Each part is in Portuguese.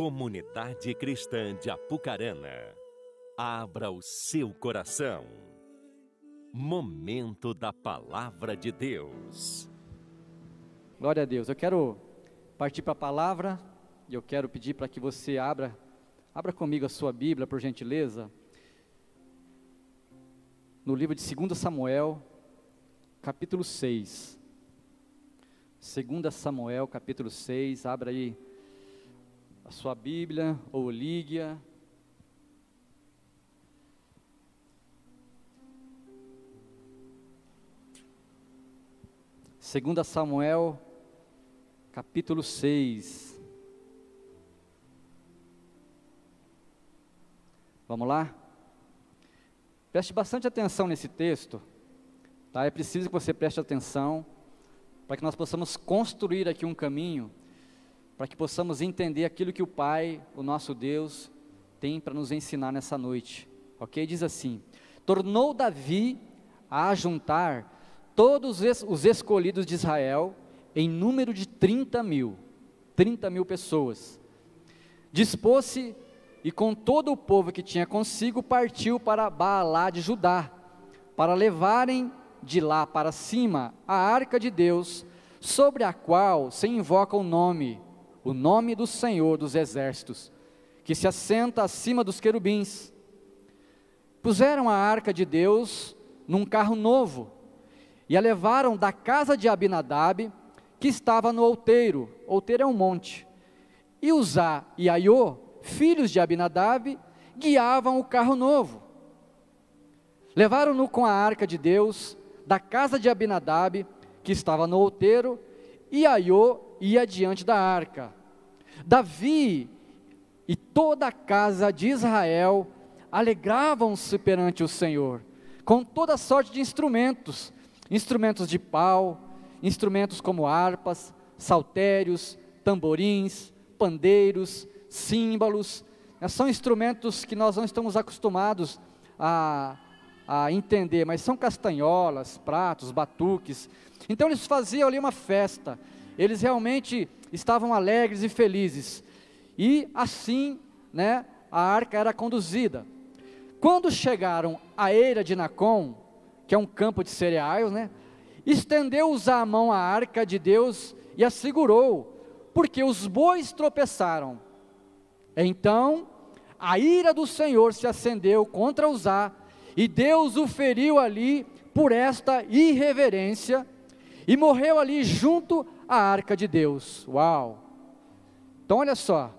Comunidade Cristã de Apucarana, abra o seu coração. Momento da Palavra de Deus. Glória a Deus. Eu quero partir para a palavra e eu quero pedir para que você abra, abra comigo a sua Bíblia, por gentileza. No livro de 2 Samuel, capítulo 6. 2 Samuel, capítulo 6, abra aí a sua Bíblia ou ligue-a. Segunda Samuel, capítulo 6. Vamos lá? Preste bastante atenção nesse texto, tá? É preciso que você preste atenção para que nós possamos construir aqui um caminho para que possamos entender aquilo que o Pai, o nosso Deus, tem para nos ensinar nessa noite. Ok? Diz assim: Tornou Davi a juntar todos os escolhidos de Israel em número de 30 mil. 30 mil pessoas. Dispôs-se e com todo o povo que tinha consigo partiu para Baalá de Judá, para levarem de lá para cima a arca de Deus, sobre a qual se invoca o nome o nome do Senhor dos exércitos, que se assenta acima dos querubins. Puseram a arca de Deus num carro novo e a levaram da casa de Abinadab, que estava no outeiro. Outeiro é um monte. E Uzá e Aiô, filhos de Abinadab, guiavam o carro novo. Levaram-no com a arca de Deus da casa de Abinadab, que estava no outeiro, e Aiô ia diante da arca. Davi e toda a casa de Israel alegravam-se perante o Senhor, com toda sorte de instrumentos, instrumentos de pau, instrumentos como harpas, saltérios, tamborins, pandeiros, símbolos, são instrumentos que nós não estamos acostumados a, a entender, mas são castanholas, pratos, batuques. Então eles faziam ali uma festa, eles realmente estavam alegres e felizes. E assim, né, a arca era conduzida. Quando chegaram à eira de Nacon, que é um campo de cereais, né, estendeu-os a mão à arca de Deus e a segurou, porque os bois tropeçaram. Então, a ira do Senhor se acendeu contra Uzá, e Deus o feriu ali por esta irreverência, e morreu ali junto a arca de Deus. Uau! Então olha só,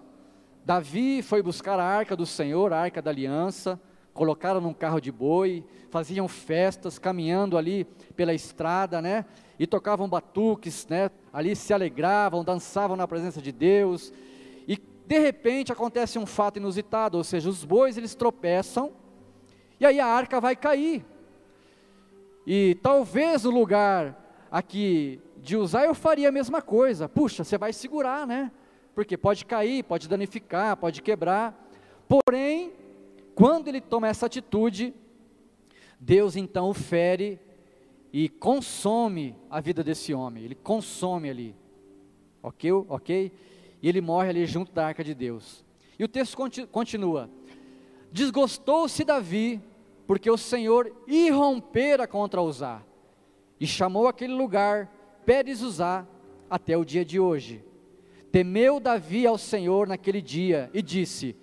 Davi foi buscar a arca do Senhor, a arca da aliança, colocaram num carro de boi, faziam festas, caminhando ali pela estrada, né? E tocavam batuques, né? Ali se alegravam, dançavam na presença de Deus. E de repente acontece um fato inusitado, ou seja, os bois eles tropeçam e aí a arca vai cair. E talvez o lugar aqui de usar, eu faria a mesma coisa. Puxa, você vai segurar, né? Porque pode cair, pode danificar, pode quebrar. Porém, quando ele toma essa atitude, Deus então o fere e consome a vida desse homem. Ele consome ali. Ok? Ok? E ele morre ali junto da arca de Deus. E o texto continua: Desgostou-se Davi, porque o Senhor irrompera contra Uzá, e chamou aquele lugar Pérez usar até o dia de hoje. Temeu Davi ao Senhor naquele dia e disse: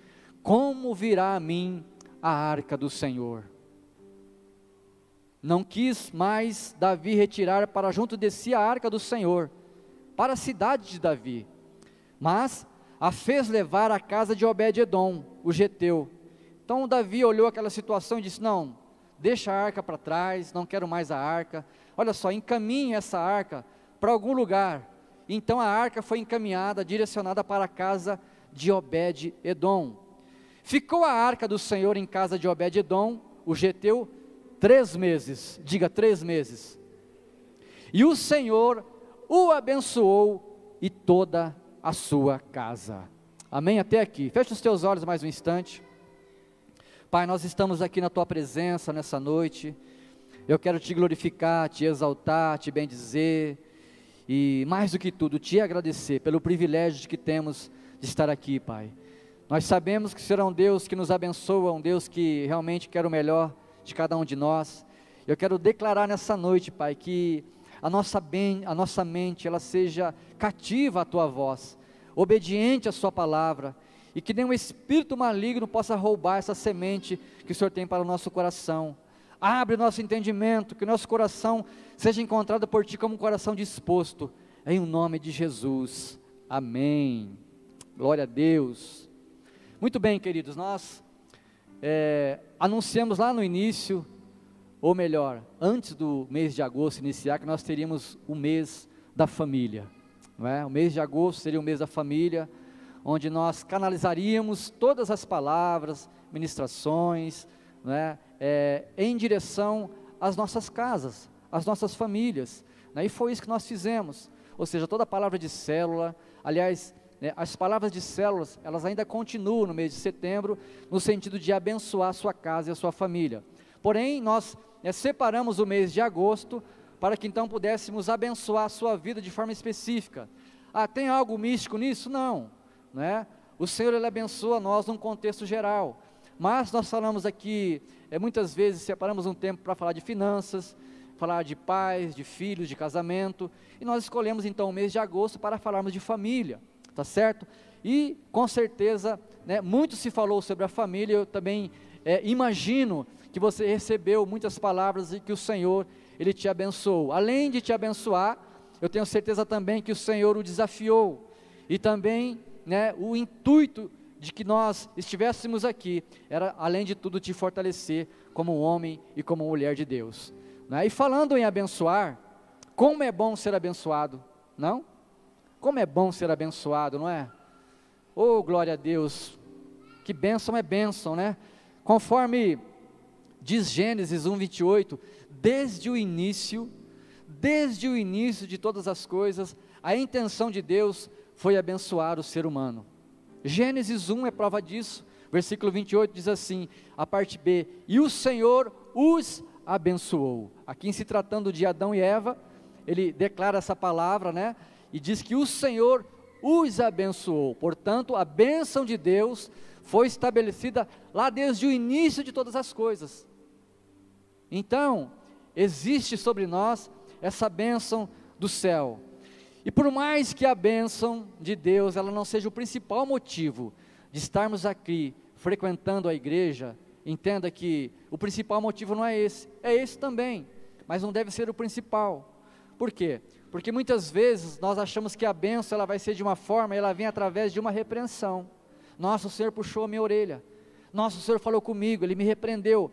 Como virá a mim a arca do Senhor? Não quis mais Davi retirar para junto de si a arca do Senhor, para a cidade de Davi, mas a fez levar à casa de Obed-Edom, o geteu. Então Davi olhou aquela situação e disse: Não, deixa a arca para trás, não quero mais a arca. Olha só, encaminhe essa arca para algum lugar. Então a arca foi encaminhada, direcionada para a casa de Obed-Edom. Ficou a arca do Senhor em casa de Obed-Edom, o geteu, três meses. Diga três meses. E o Senhor o abençoou e toda a sua casa. Amém? Até aqui. Feche os teus olhos mais um instante. Pai, nós estamos aqui na tua presença nessa noite. Eu quero te glorificar, te exaltar, te bendizer e mais do que tudo, te agradecer pelo privilégio que temos de estar aqui, Pai. Nós sabemos que será um Deus que nos abençoa, um Deus que realmente quer o melhor de cada um de nós. Eu quero declarar nessa noite, Pai, que a nossa, bem, a nossa mente ela seja cativa à tua voz, obediente à sua palavra, e que nenhum espírito maligno possa roubar essa semente que o Senhor tem para o nosso coração. Abre o nosso entendimento, que nosso coração seja encontrado por Ti como um coração disposto, em o nome de Jesus. Amém. Glória a Deus. Muito bem, queridos, nós é, anunciamos lá no início, ou melhor, antes do mês de agosto iniciar, que nós teríamos o mês da família. Não é? O mês de agosto seria o mês da família, onde nós canalizaríamos todas as palavras, ministrações, não é? é, em direção às nossas casas, às nossas famílias. Né? E foi isso que nós fizemos. Ou seja, toda a palavra de célula, aliás, né, as palavras de células, elas ainda continuam no mês de setembro, no sentido de abençoar a sua casa e a sua família. Porém, nós né, separamos o mês de agosto para que então pudéssemos abençoar a sua vida de forma específica. Ah, tem algo místico nisso? Não. Né? O Senhor ele abençoa nós num contexto geral. Mas nós falamos aqui, é, muitas vezes separamos um tempo para falar de finanças, falar de pais, de filhos, de casamento, e nós escolhemos então o mês de agosto para falarmos de família, tá certo? E com certeza, né, muito se falou sobre a família, eu também é, imagino que você recebeu muitas palavras e que o Senhor, Ele te abençoou. Além de te abençoar, eu tenho certeza também que o Senhor o desafiou, e também né, o intuito de que nós estivéssemos aqui era, além de tudo, te fortalecer como homem e como mulher de Deus. Né? E falando em abençoar, como é bom ser abençoado, não? Como é bom ser abençoado, não é? Oh, glória a Deus, que bênção é bênção, né? Conforme diz Gênesis 1, 28, desde o início, desde o início de todas as coisas, a intenção de Deus foi abençoar o ser humano. Gênesis 1 é prova disso. Versículo 28 diz assim, a parte B: E o Senhor os abençoou. Aqui, em se tratando de Adão e Eva, ele declara essa palavra, né? E diz que o Senhor os abençoou. Portanto, a bênção de Deus foi estabelecida lá desde o início de todas as coisas. Então, existe sobre nós essa bênção do céu. E por mais que a bênção de Deus ela não seja o principal motivo de estarmos aqui frequentando a igreja, entenda que o principal motivo não é esse, é esse também, mas não deve ser o principal. Por quê? Porque muitas vezes nós achamos que a bênção ela vai ser de uma forma, ela vem através de uma repreensão. Nossa, o Senhor puxou a minha orelha. Nossa, o Senhor falou comigo, Ele me repreendeu.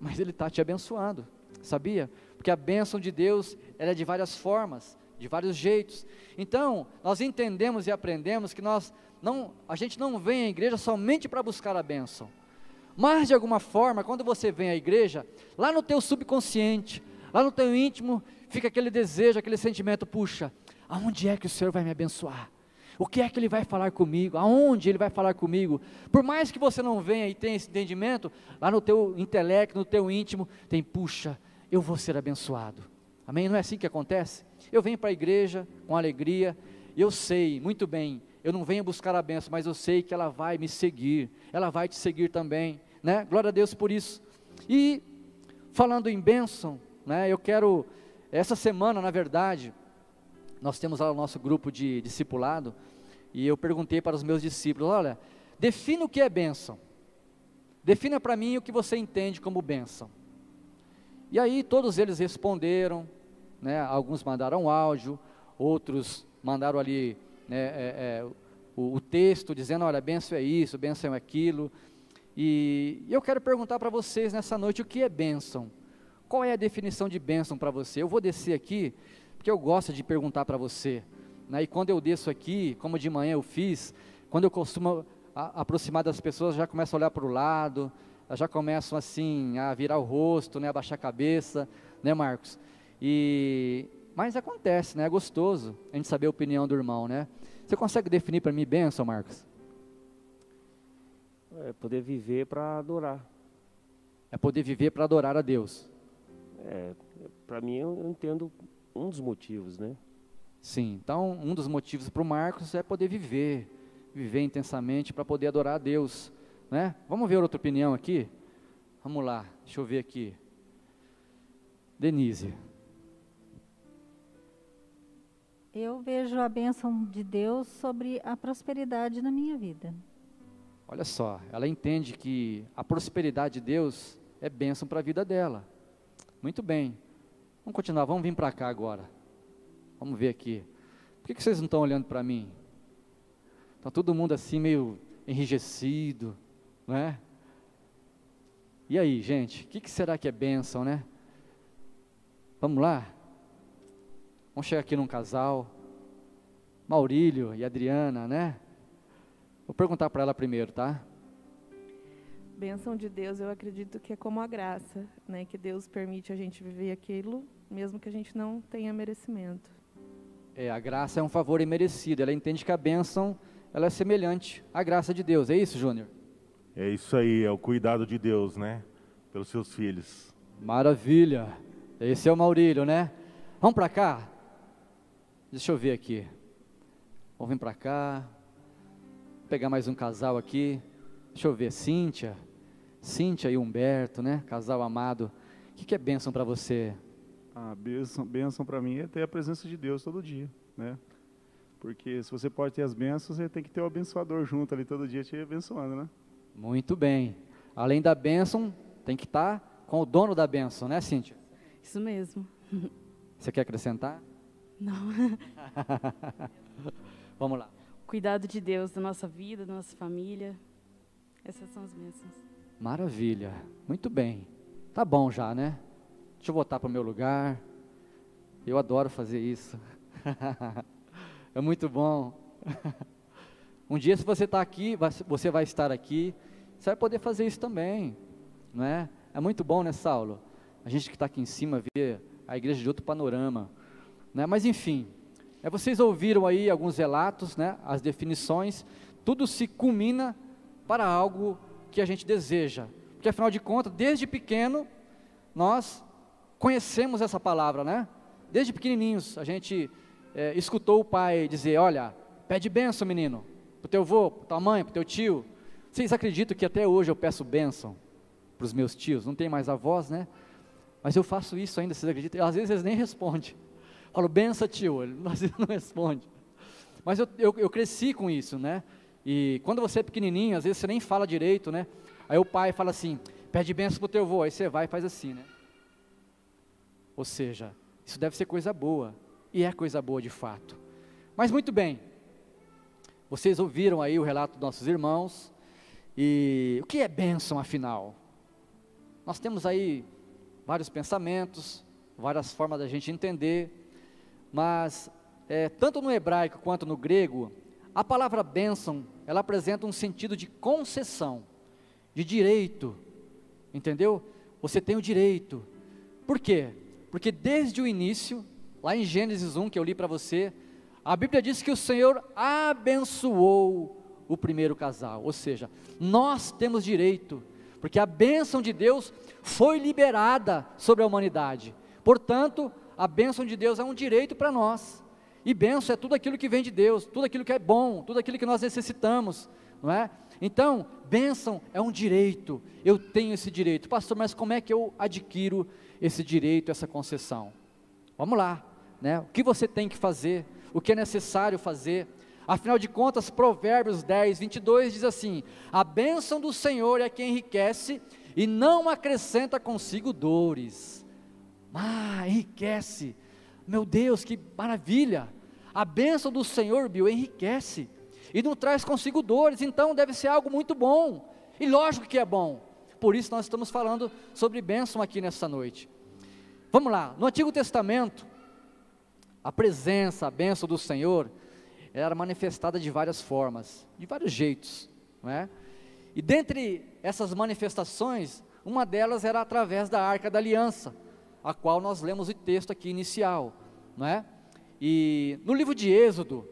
Mas Ele está te abençoando, sabia? Porque a bênção de Deus ela é de várias formas de vários jeitos. Então, nós entendemos e aprendemos que nós não, a gente não vem à igreja somente para buscar a bênção. Mas de alguma forma, quando você vem à igreja, lá no teu subconsciente, lá no teu íntimo, fica aquele desejo, aquele sentimento, puxa, aonde é que o Senhor vai me abençoar? O que é que Ele vai falar comigo? Aonde Ele vai falar comigo? Por mais que você não venha e tenha esse entendimento, lá no teu intelecto, no teu íntimo, tem, puxa, eu vou ser abençoado. Amém? Não é assim que acontece? Eu venho para a igreja com alegria, eu sei muito bem, eu não venho buscar a benção, mas eu sei que ela vai me seguir, ela vai te seguir também, né? Glória a Deus por isso. E falando em bênção, né? Eu quero essa semana, na verdade, nós temos lá o nosso grupo de discipulado, e eu perguntei para os meus discípulos, olha, defina o que é bênção. Defina para mim o que você entende como bênção. E aí todos eles responderam, né? Alguns mandaram áudio, outros mandaram ali né, é, é, o, o, texto dizendo, olha, benção é isso, benção é aquilo. E, e eu quero perguntar para vocês nessa noite o que é bênção. Qual é a definição de bênção para você? Eu vou descer aqui, porque eu gosto de perguntar para você. Né? E quando eu desço aqui, como de manhã eu fiz, quando eu costumo a, aproximar das pessoas, já começo a olhar para o lado, já começam assim a virar o rosto, né, a baixar a cabeça, né, Marcos? E mas acontece, né? É gostoso a gente saber a opinião do irmão, né? Você consegue definir para mim bênção, Marcos? É poder viver para adorar. É poder viver para adorar a Deus. É, para mim eu entendo um dos motivos, né? Sim. Então um dos motivos para o Marcos é poder viver, viver intensamente para poder adorar a Deus, né? Vamos ver outra opinião aqui? Vamos lá, deixa eu ver aqui. Denise. Eu vejo a bênção de Deus sobre a prosperidade na minha vida. Olha só, ela entende que a prosperidade de Deus é bênção para a vida dela. Muito bem. Vamos continuar, vamos vir para cá agora. Vamos ver aqui. Por que, que vocês não estão olhando para mim? Está todo mundo assim meio enrijecido, não é? E aí, gente, o que, que será que é bênção, né? Vamos lá? Vamos chegar aqui num casal. Maurílio e Adriana, né? Vou perguntar para ela primeiro, tá? Bênção de Deus, eu acredito que é como a graça, né? Que Deus permite a gente viver aquilo, mesmo que a gente não tenha merecimento. É, a graça é um favor imerecido. Ela entende que a bênção ela é semelhante à graça de Deus. É isso, Júnior? É isso aí, é o cuidado de Deus, né? Pelos seus filhos. Maravilha. Esse é o Maurílio, né? Vamos para cá? Deixa eu ver aqui. Vamos vir para cá. Vou pegar mais um casal aqui. Deixa eu ver, Cíntia. Cíntia e Humberto, né? Casal amado. O que, que é bênção para você? A bênção, bênção para mim é ter a presença de Deus todo dia, né? Porque se você pode ter as bênçãos, você tem que ter o abençoador junto ali todo dia te abençoando, né? Muito bem. Além da bênção, tem que estar tá com o dono da bênção, né, Cíntia? Isso mesmo. Você quer acrescentar? Não. Vamos lá. Cuidado de Deus da nossa vida, da nossa família. Essas são as bênçãos. Maravilha. Muito bem. Tá bom já, né? Deixa eu voltar para o meu lugar. Eu adoro fazer isso. é muito bom. um dia, se você está aqui, você vai estar aqui, você vai poder fazer isso também. Não é? É muito bom, né, Saulo? A gente que está aqui em cima vê a igreja de outro panorama. Né? Mas, enfim, é, vocês ouviram aí alguns relatos, né, as definições, tudo se culmina para algo que a gente deseja. Porque afinal de contas, desde pequeno, nós conhecemos essa palavra, né? Desde pequenininhos, a gente é, escutou o pai dizer: Olha, pede benção, menino, para o teu avô, para tua mãe, para teu tio. Vocês acreditam que até hoje eu peço bênção para os meus tios? Não tem mais avós, né? Mas eu faço isso ainda, vocês acreditam? Às vezes eles nem respondem. Falo, benção, tio. Ele às vezes não responde. Mas eu, eu, eu cresci com isso, né? E quando você é pequenininho, às vezes você nem fala direito, né? Aí o pai fala assim, pede benção pro teu avô. Aí você vai e faz assim, né? Ou seja, isso deve ser coisa boa. E é coisa boa de fato. Mas muito bem. Vocês ouviram aí o relato dos nossos irmãos. E o que é bênção afinal? Nós temos aí vários pensamentos, várias formas da gente entender mas é, tanto no hebraico quanto no grego, a palavra bênção, ela apresenta um sentido de concessão, de direito, entendeu? Você tem o direito. Por quê? Porque desde o início, lá em Gênesis 1, que eu li para você, a Bíblia diz que o Senhor abençoou o primeiro casal, ou seja, nós temos direito, porque a bênção de Deus foi liberada sobre a humanidade. Portanto, a bênção de Deus é um direito para nós. E bênção é tudo aquilo que vem de Deus, tudo aquilo que é bom, tudo aquilo que nós necessitamos, não é? Então, bênção é um direito. Eu tenho esse direito. Pastor, mas como é que eu adquiro esse direito, essa concessão? Vamos lá, né? O que você tem que fazer? O que é necessário fazer? Afinal de contas, Provérbios 10, 22 diz assim: A bênção do Senhor é quem enriquece e não acrescenta consigo dores. Ah, enriquece. Meu Deus, que maravilha. A bênção do Senhor, Bill, enriquece. E não traz consigo dores, então deve ser algo muito bom. E lógico que é bom. Por isso nós estamos falando sobre bênção aqui nessa noite. Vamos lá, no Antigo Testamento, a presença, a bênção do Senhor era manifestada de várias formas, de vários jeitos, não é? E dentre essas manifestações, uma delas era através da Arca da Aliança a qual nós lemos o texto aqui inicial, não é? E no livro de Êxodo,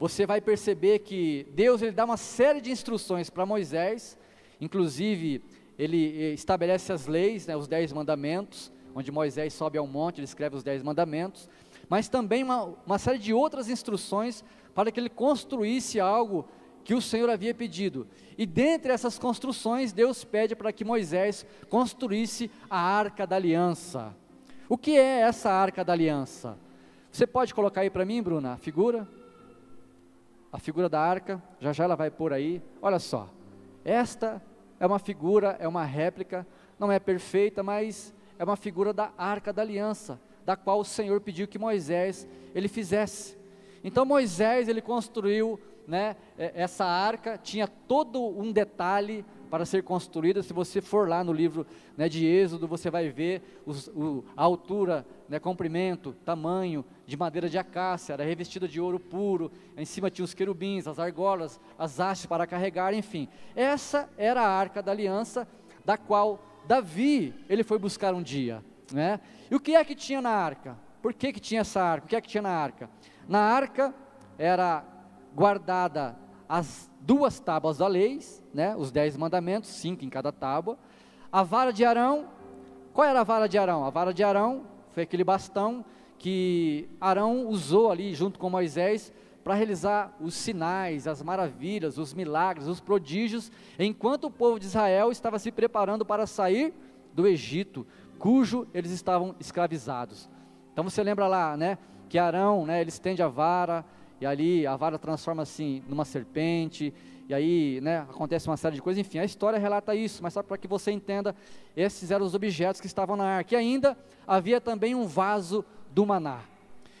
você vai perceber que Deus ele dá uma série de instruções para Moisés, inclusive ele eh, estabelece as leis, né, os dez mandamentos, onde Moisés sobe ao monte, ele escreve os dez mandamentos, mas também uma, uma série de outras instruções para que ele construísse algo que o Senhor havia pedido. E dentre essas construções, Deus pede para que Moisés construísse a arca da aliança. O que é essa arca da aliança? Você pode colocar aí para mim, Bruna, a figura? A figura da arca, já já ela vai pôr aí. Olha só, esta é uma figura, é uma réplica, não é perfeita, mas é uma figura da arca da aliança, da qual o Senhor pediu que Moisés ele fizesse. Então Moisés ele construiu né, é, essa arca tinha todo um detalhe para ser construída. Se você for lá no livro né, de Êxodo, você vai ver os, o, a altura, né, comprimento, tamanho de madeira de acácia, era revestida de ouro puro. Em cima tinha os querubins, as argolas, as hastes para carregar, enfim. Essa era a arca da aliança, da qual Davi ele foi buscar um dia. Né? E o que é que tinha na arca? Por que, que tinha essa arca? O que é que tinha na arca? Na arca era guardada as duas tábuas da lei, né, os dez mandamentos, cinco em cada tábua, a vara de Arão, qual era a vara de Arão? A vara de Arão foi aquele bastão que Arão usou ali junto com Moisés para realizar os sinais, as maravilhas, os milagres, os prodígios, enquanto o povo de Israel estava se preparando para sair do Egito, cujo eles estavam escravizados. Então você lembra lá, né, que Arão, né, ele estende a vara, e ali a vara transforma-se assim, numa serpente, e aí né, acontece uma série de coisas, enfim, a história relata isso, mas só para que você entenda, esses eram os objetos que estavam na arca, e ainda havia também um vaso do maná.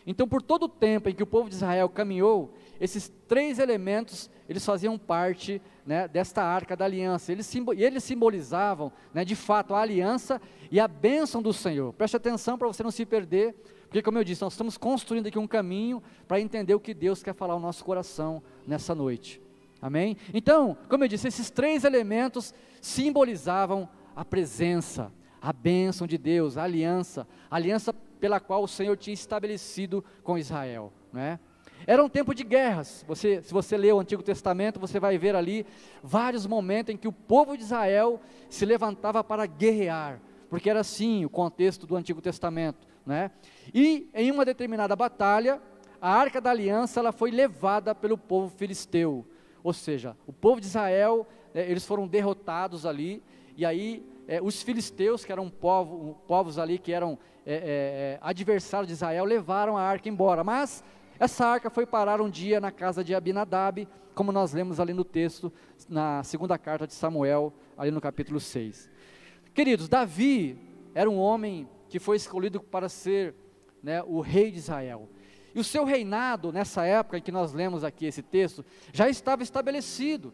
Então, por todo o tempo em que o povo de Israel caminhou, esses três elementos, eles faziam parte né, desta arca da aliança, eles, eles simbolizavam, né, de fato, a aliança e a bênção do Senhor. Preste atenção para você não se perder, porque, como eu disse, nós estamos construindo aqui um caminho para entender o que Deus quer falar ao nosso coração nessa noite. Amém? Então, como eu disse, esses três elementos simbolizavam a presença, a bênção de Deus, a aliança, a aliança pela qual o Senhor tinha estabelecido com Israel. Né? Era um tempo de guerras. Você, se você ler o Antigo Testamento, você vai ver ali vários momentos em que o povo de Israel se levantava para guerrear, porque era assim o contexto do Antigo Testamento. Né? E em uma determinada batalha, a arca da aliança ela foi levada pelo povo filisteu, ou seja, o povo de Israel, é, eles foram derrotados ali, e aí é, os filisteus, que eram povo, povos ali que eram é, é, é, adversários de Israel, levaram a arca embora, mas essa arca foi parar um dia na casa de Abinadab, como nós lemos ali no texto, na segunda carta de Samuel, ali no capítulo 6. Queridos, Davi era um homem que foi escolhido para ser né, o rei de Israel. E o seu reinado, nessa época em que nós lemos aqui esse texto, já estava estabelecido.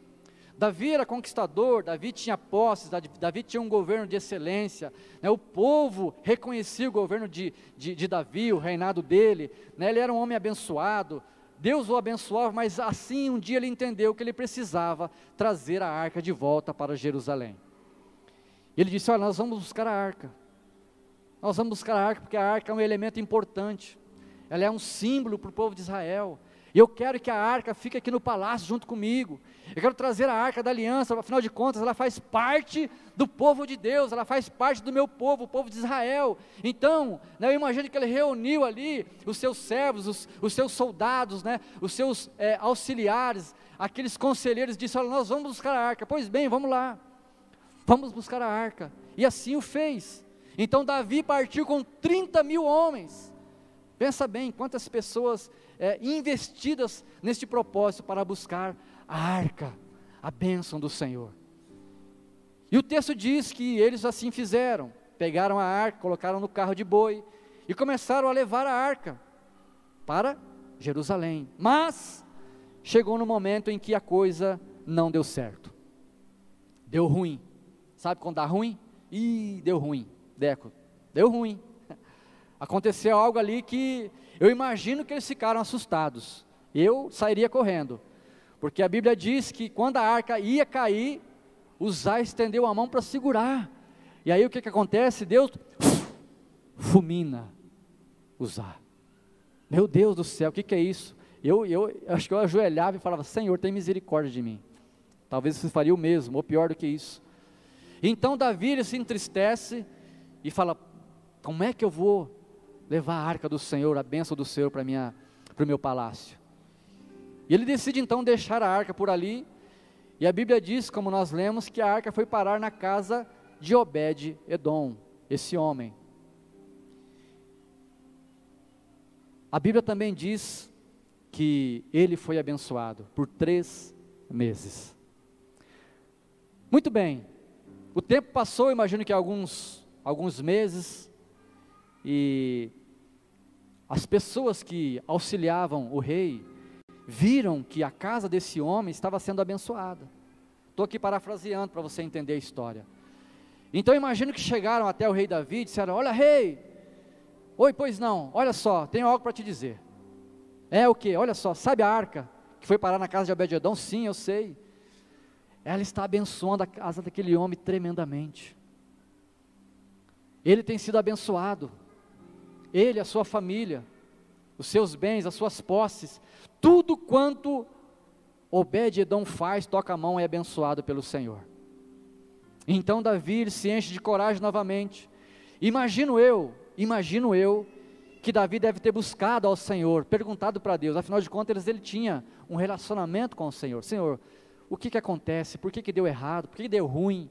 Davi era conquistador, Davi tinha posses, Davi tinha um governo de excelência, né, o povo reconhecia o governo de, de, de Davi, o reinado dele, né, ele era um homem abençoado, Deus o abençoava, mas assim um dia ele entendeu que ele precisava trazer a arca de volta para Jerusalém. Ele disse: Olha, nós vamos buscar a arca. Nós vamos buscar a arca porque a arca é um elemento importante. Ela é um símbolo para o povo de Israel. E eu quero que a arca fique aqui no palácio junto comigo. Eu quero trazer a arca da aliança, afinal de contas, ela faz parte do povo de Deus, ela faz parte do meu povo, o povo de Israel. Então, né, eu imagino que ele reuniu ali os seus servos, os, os seus soldados, né, os seus é, auxiliares, aqueles conselheiros, disse: Olha, nós vamos buscar a arca. Pois bem, vamos lá, vamos buscar a arca. E assim o fez. Então Davi partiu com 30 mil homens. Pensa bem, quantas pessoas é, investidas neste propósito para buscar a arca, a bênção do Senhor. E o texto diz que eles assim fizeram: pegaram a arca, colocaram no carro de boi e começaram a levar a arca para Jerusalém. Mas chegou no momento em que a coisa não deu certo. Deu ruim. Sabe quando dá ruim? Ih, deu ruim. Deco, deu ruim. Aconteceu algo ali que eu imagino que eles ficaram assustados. Eu sairia correndo, porque a Bíblia diz que quando a arca ia cair, Uzá estendeu a mão para segurar. E aí o que, que acontece? Deus fulmina Uzá. Meu Deus do céu, o que, que é isso? Eu, eu, acho que eu ajoelhava e falava: Senhor, tem misericórdia de mim. Talvez você faria o mesmo, ou pior do que isso. Então Davi ele se entristece e fala: como é que eu vou levar a arca do Senhor, a bênção do Senhor para o meu palácio? E ele decide então deixar a arca por ali, e a Bíblia diz, como nós lemos, que a arca foi parar na casa de Obed-Edom, esse homem. A Bíblia também diz que ele foi abençoado por três meses. Muito bem, o tempo passou, imagino que alguns, alguns meses, e as pessoas que auxiliavam o rei viram que a casa desse homem estava sendo abençoada. Estou aqui parafraseando para você entender a história. Então imagino que chegaram até o rei Davi e disseram: Olha, rei, oi, pois não, olha só, tenho algo para te dizer. É o que? Olha só, sabe a arca que foi parar na casa de Obed-Edom? Sim, eu sei. Ela está abençoando a casa daquele homem tremendamente. Ele tem sido abençoado. Ele, a sua família, os seus bens, as suas posses, tudo quanto Obed-Edom faz, toca a mão é abençoado pelo Senhor. Então Davi se enche de coragem novamente. Imagino eu, imagino eu, que Davi deve ter buscado ao Senhor, perguntado para Deus, afinal de contas ele tinha um relacionamento com o Senhor. Senhor, o que que acontece? Por que que deu errado? Por que, que deu ruim?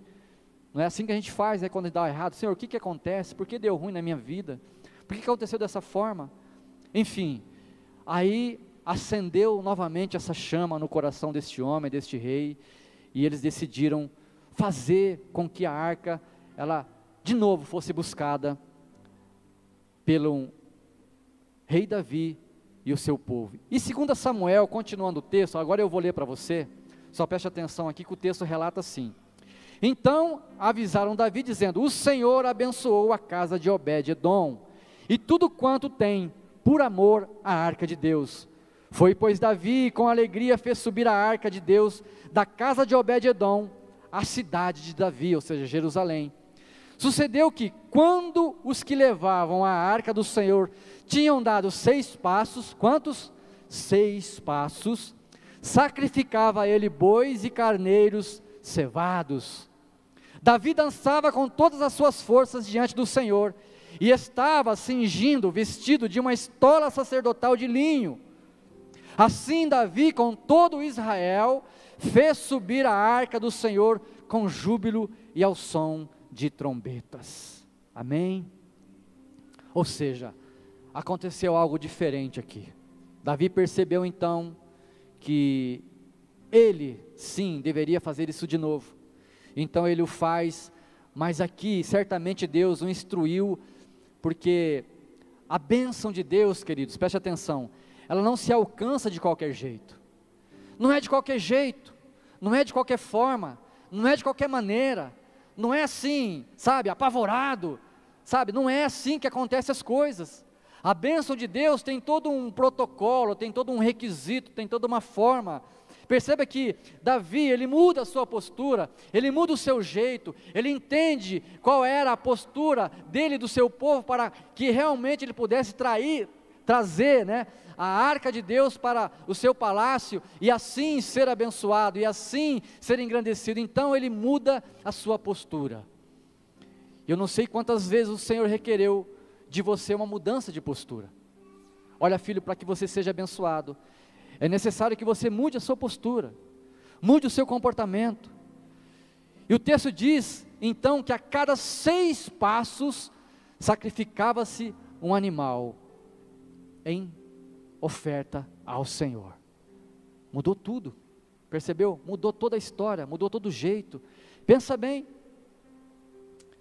Não é assim que a gente faz, né, quando dá errado. Senhor, o que que acontece? Por que deu ruim na minha vida? Por que, que aconteceu dessa forma? Enfim, aí acendeu novamente essa chama no coração deste homem, deste rei, e eles decidiram fazer com que a arca, ela de novo fosse buscada pelo rei Davi e o seu povo. E segundo Samuel, continuando o texto, agora eu vou ler para você, só preste atenção aqui que o texto relata assim. Então avisaram Davi dizendo: O Senhor abençoou a casa de Obed-edom e tudo quanto tem, por amor à arca de Deus. Foi, pois, Davi, com alegria, fez subir a arca de Deus da casa de Obed-edom à cidade de Davi, ou seja, Jerusalém. Sucedeu que, quando os que levavam a arca do Senhor tinham dado seis passos, quantos? Seis passos, sacrificava ele bois e carneiros cevados. Davi dançava com todas as suas forças diante do Senhor, e estava cingindo, vestido de uma estola sacerdotal de linho. Assim Davi, com todo Israel, fez subir a arca do Senhor com júbilo e ao som de trombetas. Amém? Ou seja, aconteceu algo diferente aqui. Davi percebeu então que ele, sim, deveria fazer isso de novo. Então ele o faz, mas aqui certamente Deus o instruiu, porque a bênção de Deus, queridos, preste atenção, ela não se alcança de qualquer jeito. Não é de qualquer jeito, não é de qualquer forma, não é de qualquer maneira, não é assim, sabe, apavorado, sabe, não é assim que acontecem as coisas. A bênção de Deus tem todo um protocolo, tem todo um requisito, tem toda uma forma. Perceba que Davi, ele muda a sua postura, ele muda o seu jeito, ele entende qual era a postura dele do seu povo para que realmente ele pudesse trair, trazer, né, a arca de Deus para o seu palácio e assim ser abençoado e assim ser engrandecido. Então ele muda a sua postura. Eu não sei quantas vezes o Senhor requereu de você uma mudança de postura. Olha, filho, para que você seja abençoado, é necessário que você mude a sua postura, mude o seu comportamento. E o texto diz, então, que a cada seis passos sacrificava-se um animal em oferta ao Senhor. Mudou tudo, percebeu? Mudou toda a história, mudou todo o jeito. Pensa bem,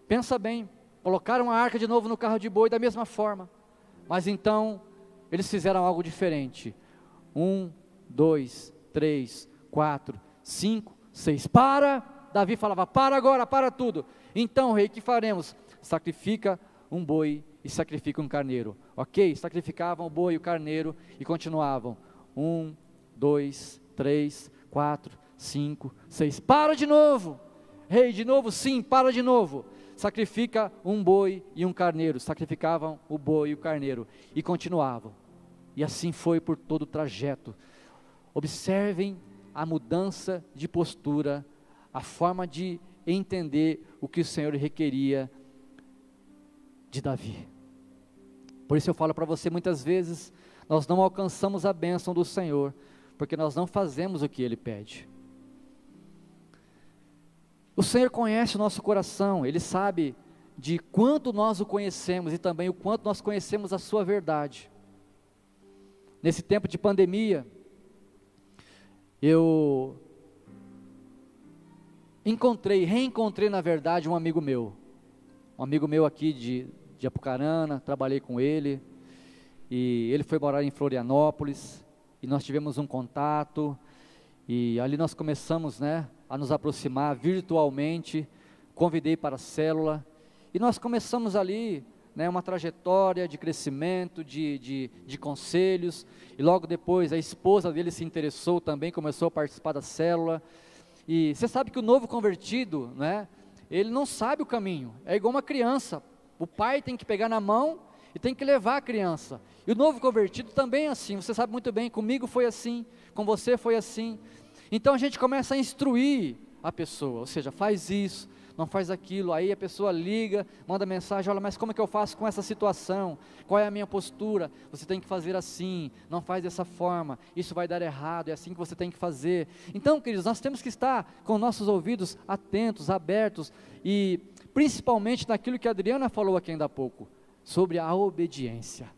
pensa bem. Colocaram a arca de novo no carro de boi da mesma forma. Mas então, eles fizeram algo diferente. Um, dois, três, quatro, cinco, seis. Para! Davi falava: Para agora, para tudo. Então, rei, que faremos? Sacrifica um boi e sacrifica um carneiro. Ok? Sacrificavam o boi e o carneiro e continuavam. Um, dois, três, quatro, cinco, seis. Para de novo! Rei, de novo? Sim, para de novo sacrifica um boi e um carneiro. Sacrificavam o boi e o carneiro e continuavam. E assim foi por todo o trajeto. Observem a mudança de postura, a forma de entender o que o Senhor requeria de Davi. Por isso eu falo para você muitas vezes, nós não alcançamos a bênção do Senhor, porque nós não fazemos o que Ele pede. O Senhor conhece o nosso coração, Ele sabe de quanto nós o conhecemos e também o quanto nós conhecemos a Sua verdade. Nesse tempo de pandemia, eu encontrei, reencontrei na verdade um amigo meu, um amigo meu aqui de, de Apucarana, trabalhei com ele, e ele foi morar em Florianópolis, e nós tivemos um contato, e ali nós começamos, né, a nos aproximar virtualmente, convidei para a célula, e nós começamos ali, né, uma trajetória de crescimento, de, de, de conselhos, e logo depois a esposa dele se interessou também, começou a participar da célula, e você sabe que o novo convertido, né, ele não sabe o caminho, é igual uma criança, o pai tem que pegar na mão e tem que levar a criança. E o novo convertido também é assim, você sabe muito bem, comigo foi assim, com você foi assim. Então a gente começa a instruir a pessoa, ou seja, faz isso, não faz aquilo. Aí a pessoa liga, manda mensagem: olha, mas como é que eu faço com essa situação? Qual é a minha postura? Você tem que fazer assim, não faz dessa forma, isso vai dar errado, é assim que você tem que fazer. Então, queridos, nós temos que estar com nossos ouvidos atentos, abertos e principalmente naquilo que a Adriana falou aqui ainda há pouco, sobre a obediência.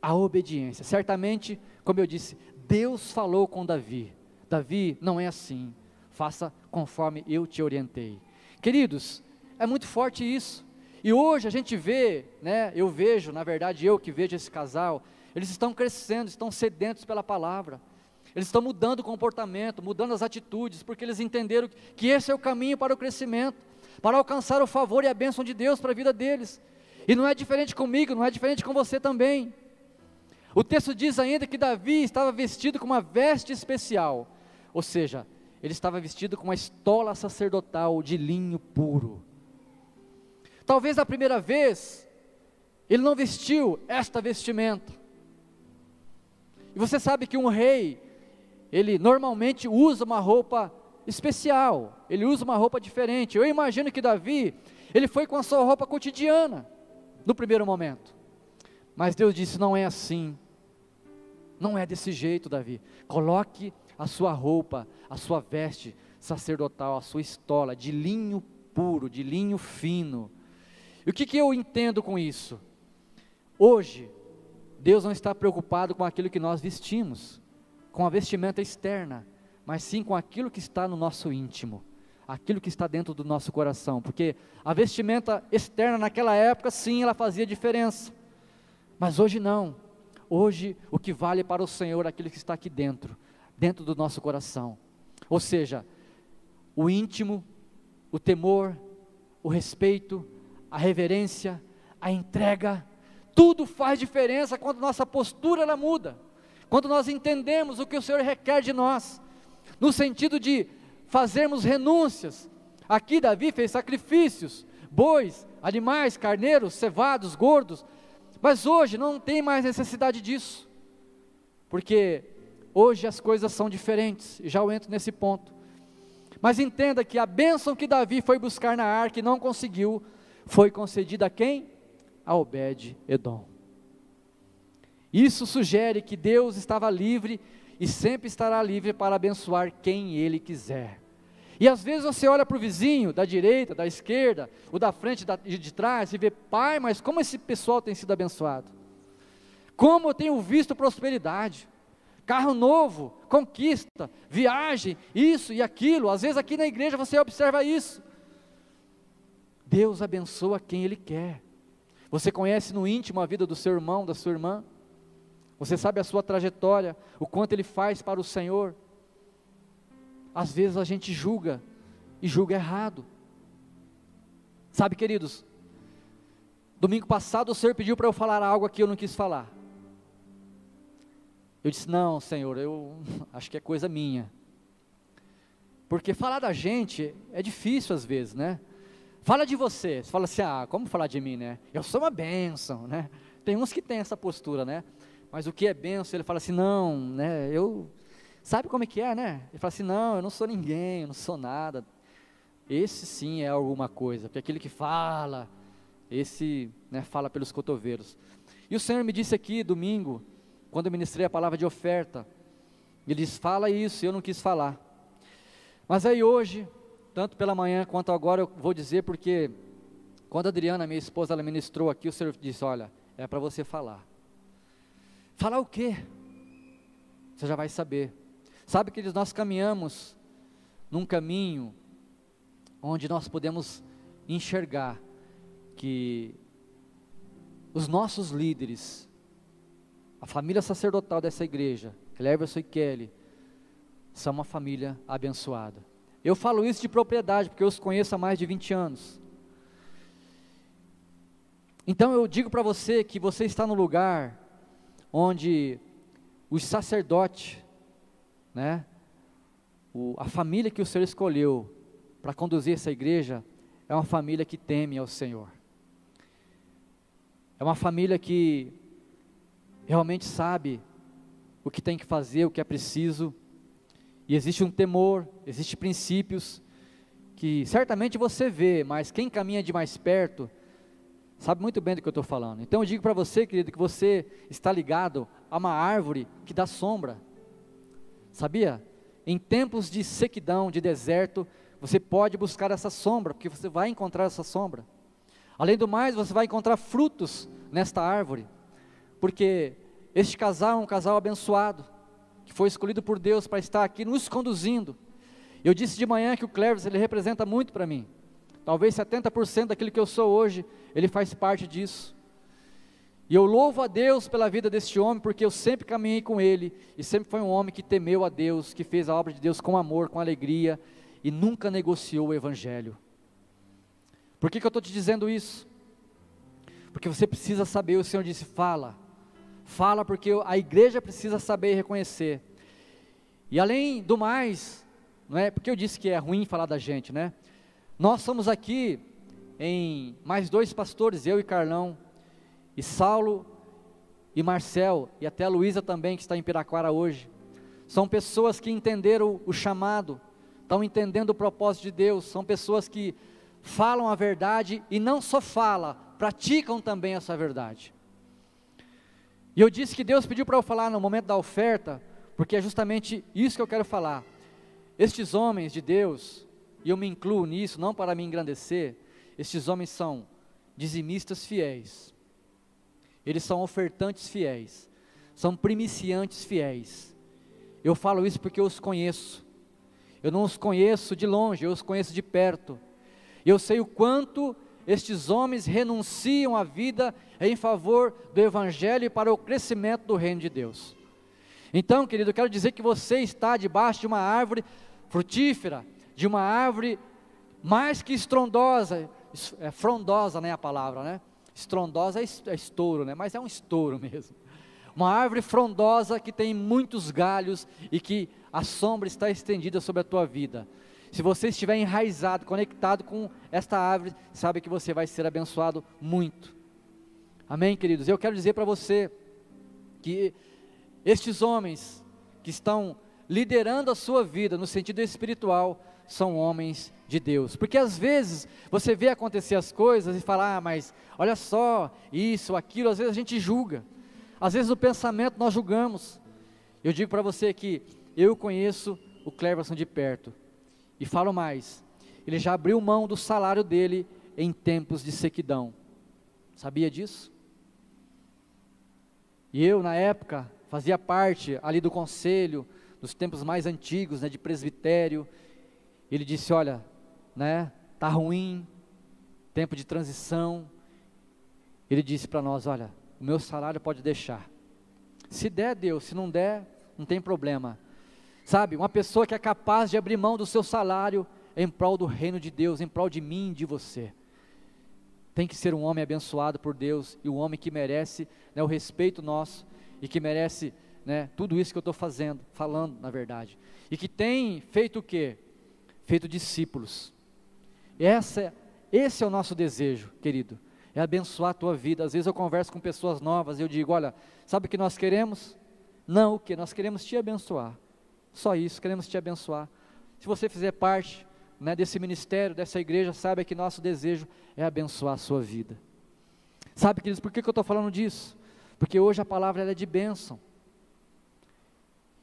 A obediência. Certamente, como eu disse, Deus falou com Davi. Davi, não é assim. Faça conforme eu te orientei. Queridos, é muito forte isso. E hoje a gente vê, né, eu vejo, na verdade eu que vejo esse casal, eles estão crescendo, estão sedentos pela palavra. Eles estão mudando o comportamento, mudando as atitudes, porque eles entenderam que esse é o caminho para o crescimento, para alcançar o favor e a bênção de Deus para a vida deles. E não é diferente comigo, não é diferente com você também. O texto diz ainda que Davi estava vestido com uma veste especial, ou seja, ele estava vestido com uma estola sacerdotal de linho puro. Talvez a primeira vez, ele não vestiu esta vestimenta. E você sabe que um rei, ele normalmente usa uma roupa especial, ele usa uma roupa diferente. Eu imagino que Davi, ele foi com a sua roupa cotidiana, no primeiro momento. Mas Deus disse: não é assim, não é desse jeito, Davi. Coloque a sua roupa, a sua veste sacerdotal, a sua estola de linho puro, de linho fino. E o que, que eu entendo com isso? Hoje, Deus não está preocupado com aquilo que nós vestimos, com a vestimenta externa, mas sim com aquilo que está no nosso íntimo, aquilo que está dentro do nosso coração, porque a vestimenta externa naquela época, sim, ela fazia diferença, mas hoje não. Hoje o que vale para o Senhor é aquilo que está aqui dentro, dentro do nosso coração. Ou seja, o íntimo, o temor, o respeito, a reverência, a entrega, tudo faz diferença quando nossa postura ela muda. Quando nós entendemos o que o Senhor requer de nós, no sentido de fazermos renúncias. Aqui Davi fez sacrifícios, bois, animais, carneiros, cevados, gordos, mas hoje não tem mais necessidade disso, porque Hoje as coisas são diferentes, já eu entro nesse ponto. Mas entenda que a bênção que Davi foi buscar na arca e não conseguiu, foi concedida a quem? A Obed-Edom. Isso sugere que Deus estava livre e sempre estará livre para abençoar quem Ele quiser. E às vezes você olha para o vizinho, da direita, da esquerda, o da frente e de trás, e vê, pai, mas como esse pessoal tem sido abençoado? Como eu tenho visto prosperidade? Carro novo, conquista, viagem, isso e aquilo. Às vezes aqui na igreja você observa isso. Deus abençoa quem Ele quer. Você conhece no íntimo a vida do seu irmão, da sua irmã? Você sabe a sua trajetória, o quanto ele faz para o Senhor? Às vezes a gente julga e julga errado. Sabe, queridos, domingo passado o Senhor pediu para eu falar algo aqui eu não quis falar. Eu disse: Não, Senhor, eu acho que é coisa minha. Porque falar da gente é difícil às vezes, né? Fala de você, você fala assim: Ah, como falar de mim, né? Eu sou uma bênção, né? Tem uns que têm essa postura, né? Mas o que é bênção, ele fala assim: Não, né? Eu. Sabe como é que é, né? Ele fala assim: Não, eu não sou ninguém, eu não sou nada. Esse sim é alguma coisa, porque aquele que fala, esse né, fala pelos cotovelos. E o Senhor me disse aqui, domingo, quando eu ministrei a palavra de oferta, Ele diz: fala isso, eu não quis falar. Mas aí hoje, tanto pela manhã quanto agora, eu vou dizer porque quando a Adriana, minha esposa, ela ministrou aqui, o Senhor disse: Olha, é para você falar. Falar o quê? Você já vai saber. Sabe que nós caminhamos num caminho onde nós podemos enxergar que os nossos líderes, a família sacerdotal dessa igreja, Cleverson e Kelly, são uma família abençoada. Eu falo isso de propriedade, porque eu os conheço há mais de 20 anos. Então eu digo para você que você está no lugar onde os sacerdotes, né, o, a família que o Senhor escolheu para conduzir essa igreja, é uma família que teme ao Senhor. É uma família que realmente sabe o que tem que fazer, o que é preciso. E existe um temor, existem princípios que certamente você vê, mas quem caminha de mais perto sabe muito bem do que eu estou falando. Então eu digo para você, querido, que você está ligado a uma árvore que dá sombra. Sabia? Em tempos de sequidão, de deserto, você pode buscar essa sombra, porque você vai encontrar essa sombra. Além do mais, você vai encontrar frutos nesta árvore, porque este casal é um casal abençoado, que foi escolhido por Deus para estar aqui nos conduzindo. Eu disse de manhã que o Cleves, ele representa muito para mim. Talvez 70% daquilo que eu sou hoje, ele faz parte disso. E eu louvo a Deus pela vida deste homem, porque eu sempre caminhei com ele, e sempre foi um homem que temeu a Deus, que fez a obra de Deus com amor, com alegria, e nunca negociou o Evangelho. Por que, que eu estou te dizendo isso? Porque você precisa saber, o Senhor disse: fala, fala, porque a igreja precisa saber reconhecer. E além do mais, não é? Porque eu disse que é ruim falar da gente, né? Nós somos aqui em mais dois pastores, eu e Carlão, e Saulo e Marcel, e até a Luísa também, que está em Piraquara hoje. São pessoas que entenderam o chamado, estão entendendo o propósito de Deus, são pessoas que falam a verdade e não só falam, praticam também essa verdade. E eu disse que Deus pediu para eu falar no momento da oferta, porque é justamente isso que eu quero falar. Estes homens de Deus, e eu me incluo nisso, não para me engrandecer, estes homens são dizimistas fiéis, eles são ofertantes fiéis, são primiciantes fiéis. Eu falo isso porque eu os conheço. Eu não os conheço de longe, eu os conheço de perto. Eu sei o quanto estes homens renunciam à vida em favor do Evangelho e para o crescimento do reino de Deus. Então, querido, eu quero dizer que você está debaixo de uma árvore frutífera, de uma árvore mais que estrondosa, é frondosa, né, a palavra, né? Estrondosa é, é estouro, né? Mas é um estouro mesmo. Uma árvore frondosa que tem muitos galhos e que a sombra está estendida sobre a tua vida. Se você estiver enraizado, conectado com esta árvore, sabe que você vai ser abençoado muito. Amém, queridos? Eu quero dizer para você que estes homens que estão liderando a sua vida no sentido espiritual são homens de Deus. Porque às vezes você vê acontecer as coisas e fala, ah, mas olha só, isso, aquilo, às vezes a gente julga. Às vezes no pensamento nós julgamos. Eu digo para você que eu conheço o Cleverson de perto. E falo mais, ele já abriu mão do salário dele em tempos de sequidão. Sabia disso? E eu, na época, fazia parte ali do conselho, dos tempos mais antigos, né, de presbitério. Ele disse: Olha, né, tá ruim, tempo de transição. Ele disse para nós: Olha, o meu salário pode deixar. Se der, Deus, se não der, não tem problema. Sabe, uma pessoa que é capaz de abrir mão do seu salário em prol do reino de Deus, em prol de mim de você. Tem que ser um homem abençoado por Deus e um homem que merece né, o respeito nosso e que merece né, tudo isso que eu estou fazendo, falando na verdade. E que tem feito o quê? Feito discípulos. Essa, esse é o nosso desejo, querido é abençoar a tua vida. Às vezes eu converso com pessoas novas e eu digo: olha, sabe o que nós queremos? Não, o que? Nós queremos te abençoar. Só isso, queremos te abençoar. Se você fizer parte né, desse ministério, dessa igreja, saiba que nosso desejo é abençoar a sua vida. Sabe, queridos, por que, que eu estou falando disso? Porque hoje a palavra é de bênção.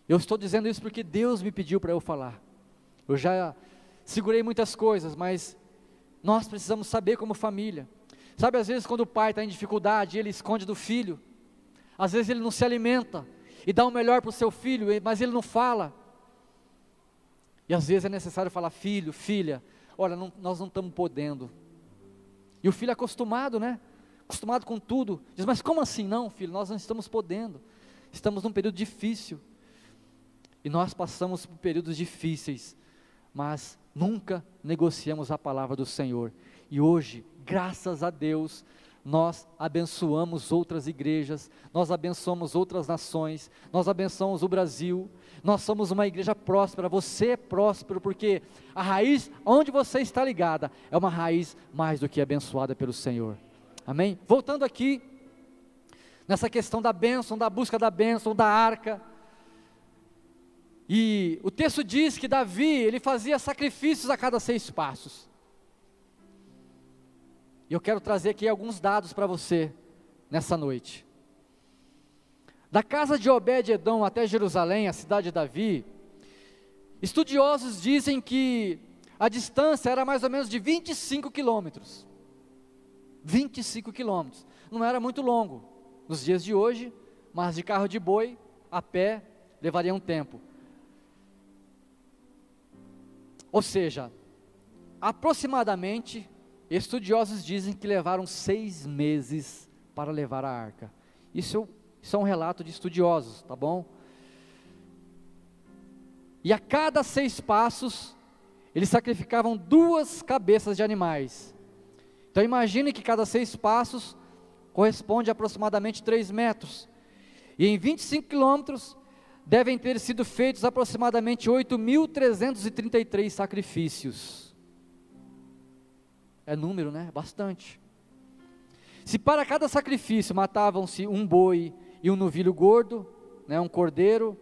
Eu estou dizendo isso porque Deus me pediu para eu falar. Eu já segurei muitas coisas, mas nós precisamos saber como família. Sabe, às vezes, quando o pai está em dificuldade, ele esconde do filho. Às vezes, ele não se alimenta e dá o melhor para o seu filho, mas ele não fala. E às vezes é necessário falar: filho, filha, olha, não, nós não estamos podendo. E o filho é acostumado, né? Acostumado com tudo. Diz: mas como assim? Não, filho, nós não estamos podendo. Estamos num período difícil. E nós passamos por períodos difíceis, mas nunca negociamos a palavra do Senhor. E hoje, graças a Deus, nós abençoamos outras igrejas, nós abençoamos outras nações, nós abençoamos o Brasil, nós somos uma igreja próspera, você é próspero, porque a raiz onde você está ligada é uma raiz mais do que abençoada pelo Senhor. Amém? Voltando aqui, nessa questão da bênção, da busca da bênção, da arca. E o texto diz que Davi, ele fazia sacrifícios a cada seis passos. E eu quero trazer aqui alguns dados para você nessa noite. Da casa de Obed-Edom até Jerusalém, a cidade de Davi, estudiosos dizem que a distância era mais ou menos de 25 quilômetros. 25 quilômetros. Não era muito longo nos dias de hoje, mas de carro de boi, a pé, levaria um tempo. Ou seja, aproximadamente, estudiosos dizem que levaram seis meses para levar a arca. Isso, isso é um relato de estudiosos, tá bom? E a cada seis passos, eles sacrificavam duas cabeças de animais. Então imagine que cada seis passos corresponde a aproximadamente três metros. E em 25 quilômetros, devem ter sido feitos aproximadamente 8.333 sacrifícios. É número, né? Bastante. Se para cada sacrifício matavam-se um boi e um novilho gordo, né, um cordeiro,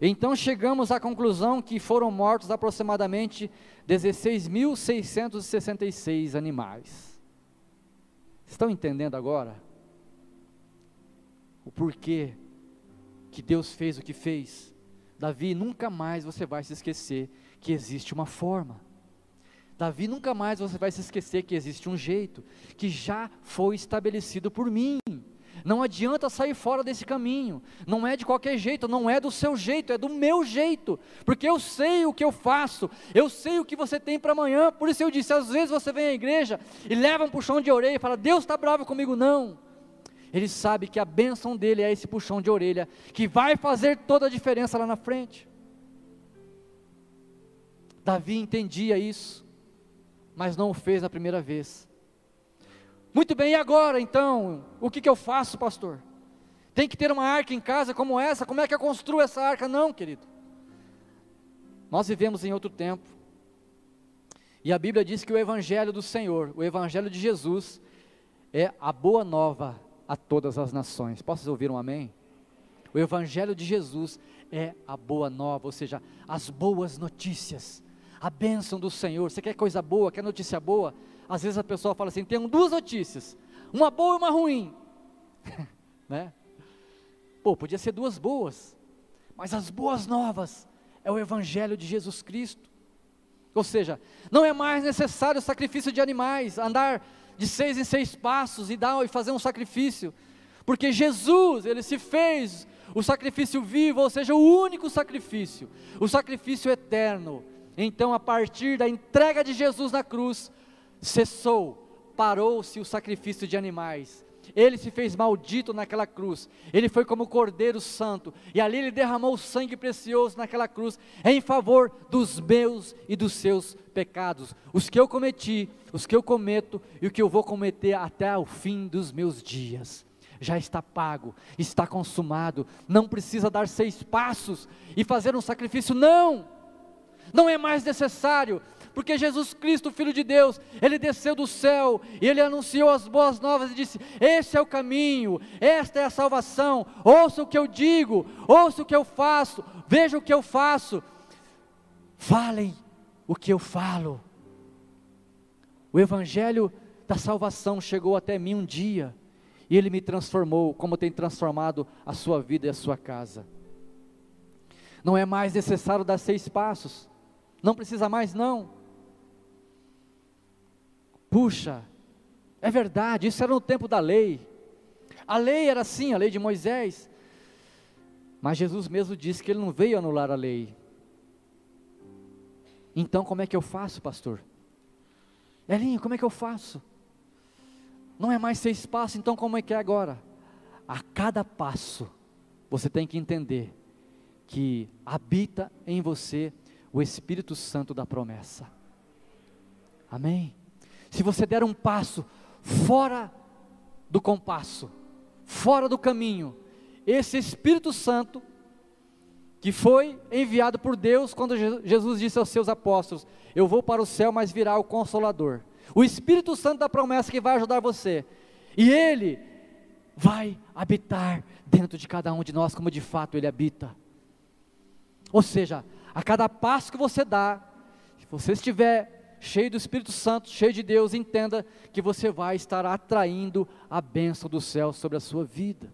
então chegamos à conclusão que foram mortos aproximadamente 16.666 animais. Estão entendendo agora? O porquê que Deus fez o que fez. Davi, nunca mais você vai se esquecer que existe uma forma. Davi, nunca mais você vai se esquecer que existe um jeito que já foi estabelecido por mim. Não adianta sair fora desse caminho. Não é de qualquer jeito, não é do seu jeito, é do meu jeito. Porque eu sei o que eu faço, eu sei o que você tem para amanhã. Por isso eu disse: às vezes você vem à igreja e leva um puxão de orelha e fala: Deus está bravo comigo. Não ele sabe que a bênção dele é esse puxão de orelha, que vai fazer toda a diferença lá na frente. Davi entendia isso, mas não o fez a primeira vez. Muito bem, e agora então? O que, que eu faço, pastor? Tem que ter uma arca em casa como essa? Como é que eu construo essa arca? Não, querido. Nós vivemos em outro tempo. E a Bíblia diz que o Evangelho do Senhor, o Evangelho de Jesus, é a boa nova a todas as nações. Posso ouvir um amém? O Evangelho de Jesus é a boa nova, ou seja, as boas notícias, a bênção do Senhor. Você quer coisa boa, quer notícia boa? Às vezes a pessoa fala assim: tem duas notícias, uma boa e uma ruim, né? Pô, podia ser duas boas, mas as boas novas é o Evangelho de Jesus Cristo. Ou seja, não é mais necessário o sacrifício de animais, andar de seis em seis passos e dar e fazer um sacrifício, porque Jesus, ele se fez o sacrifício vivo, ou seja, o único sacrifício, o sacrifício eterno. Então, a partir da entrega de Jesus na cruz, cessou, parou-se o sacrifício de animais. Ele se fez maldito naquela cruz. Ele foi como Cordeiro Santo. E ali ele derramou o sangue precioso naquela cruz em favor dos meus e dos seus pecados. Os que eu cometi, os que eu cometo e o que eu vou cometer até o fim dos meus dias. Já está pago, está consumado. Não precisa dar seis passos e fazer um sacrifício, não. Não é mais necessário porque Jesus Cristo, Filho de Deus, ele desceu do céu e ele anunciou as boas novas e disse: Esse é o caminho, esta é a salvação. Ouça o que eu digo, ouça o que eu faço, veja o que eu faço. Falem o que eu falo. O Evangelho da salvação chegou até mim um dia e ele me transformou, como tem transformado a sua vida e a sua casa. Não é mais necessário dar seis passos. Não precisa mais, não. Puxa, é verdade, isso era no tempo da lei. A lei era assim, a lei de Moisés. Mas Jesus mesmo disse que ele não veio anular a lei. Então, como é que eu faço, pastor? Elinho, como é que eu faço? Não é mais seis passos, então como é que é agora? A cada passo, você tem que entender que habita em você o Espírito Santo da promessa. Amém? Se você der um passo fora do compasso, fora do caminho, esse Espírito Santo, que foi enviado por Deus quando Jesus disse aos seus apóstolos: Eu vou para o céu, mas virá o Consolador. O Espírito Santo da promessa que vai ajudar você. E ele vai habitar dentro de cada um de nós, como de fato ele habita. Ou seja, a cada passo que você dá, se você estiver cheio do Espírito Santo, cheio de Deus, entenda que você vai estar atraindo a bênção do céu sobre a sua vida.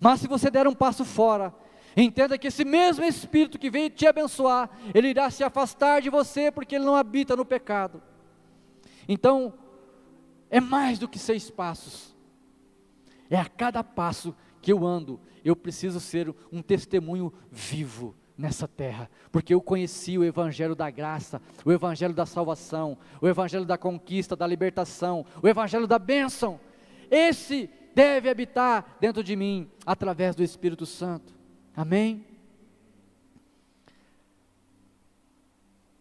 Mas se você der um passo fora, entenda que esse mesmo Espírito que veio te abençoar, ele irá se afastar de você porque ele não habita no pecado. Então, é mais do que seis passos. É a cada passo que eu ando, eu preciso ser um testemunho vivo nessa terra, porque eu conheci o evangelho da graça, o evangelho da salvação, o evangelho da conquista, da libertação, o evangelho da bênção. Esse deve habitar dentro de mim através do Espírito Santo. Amém?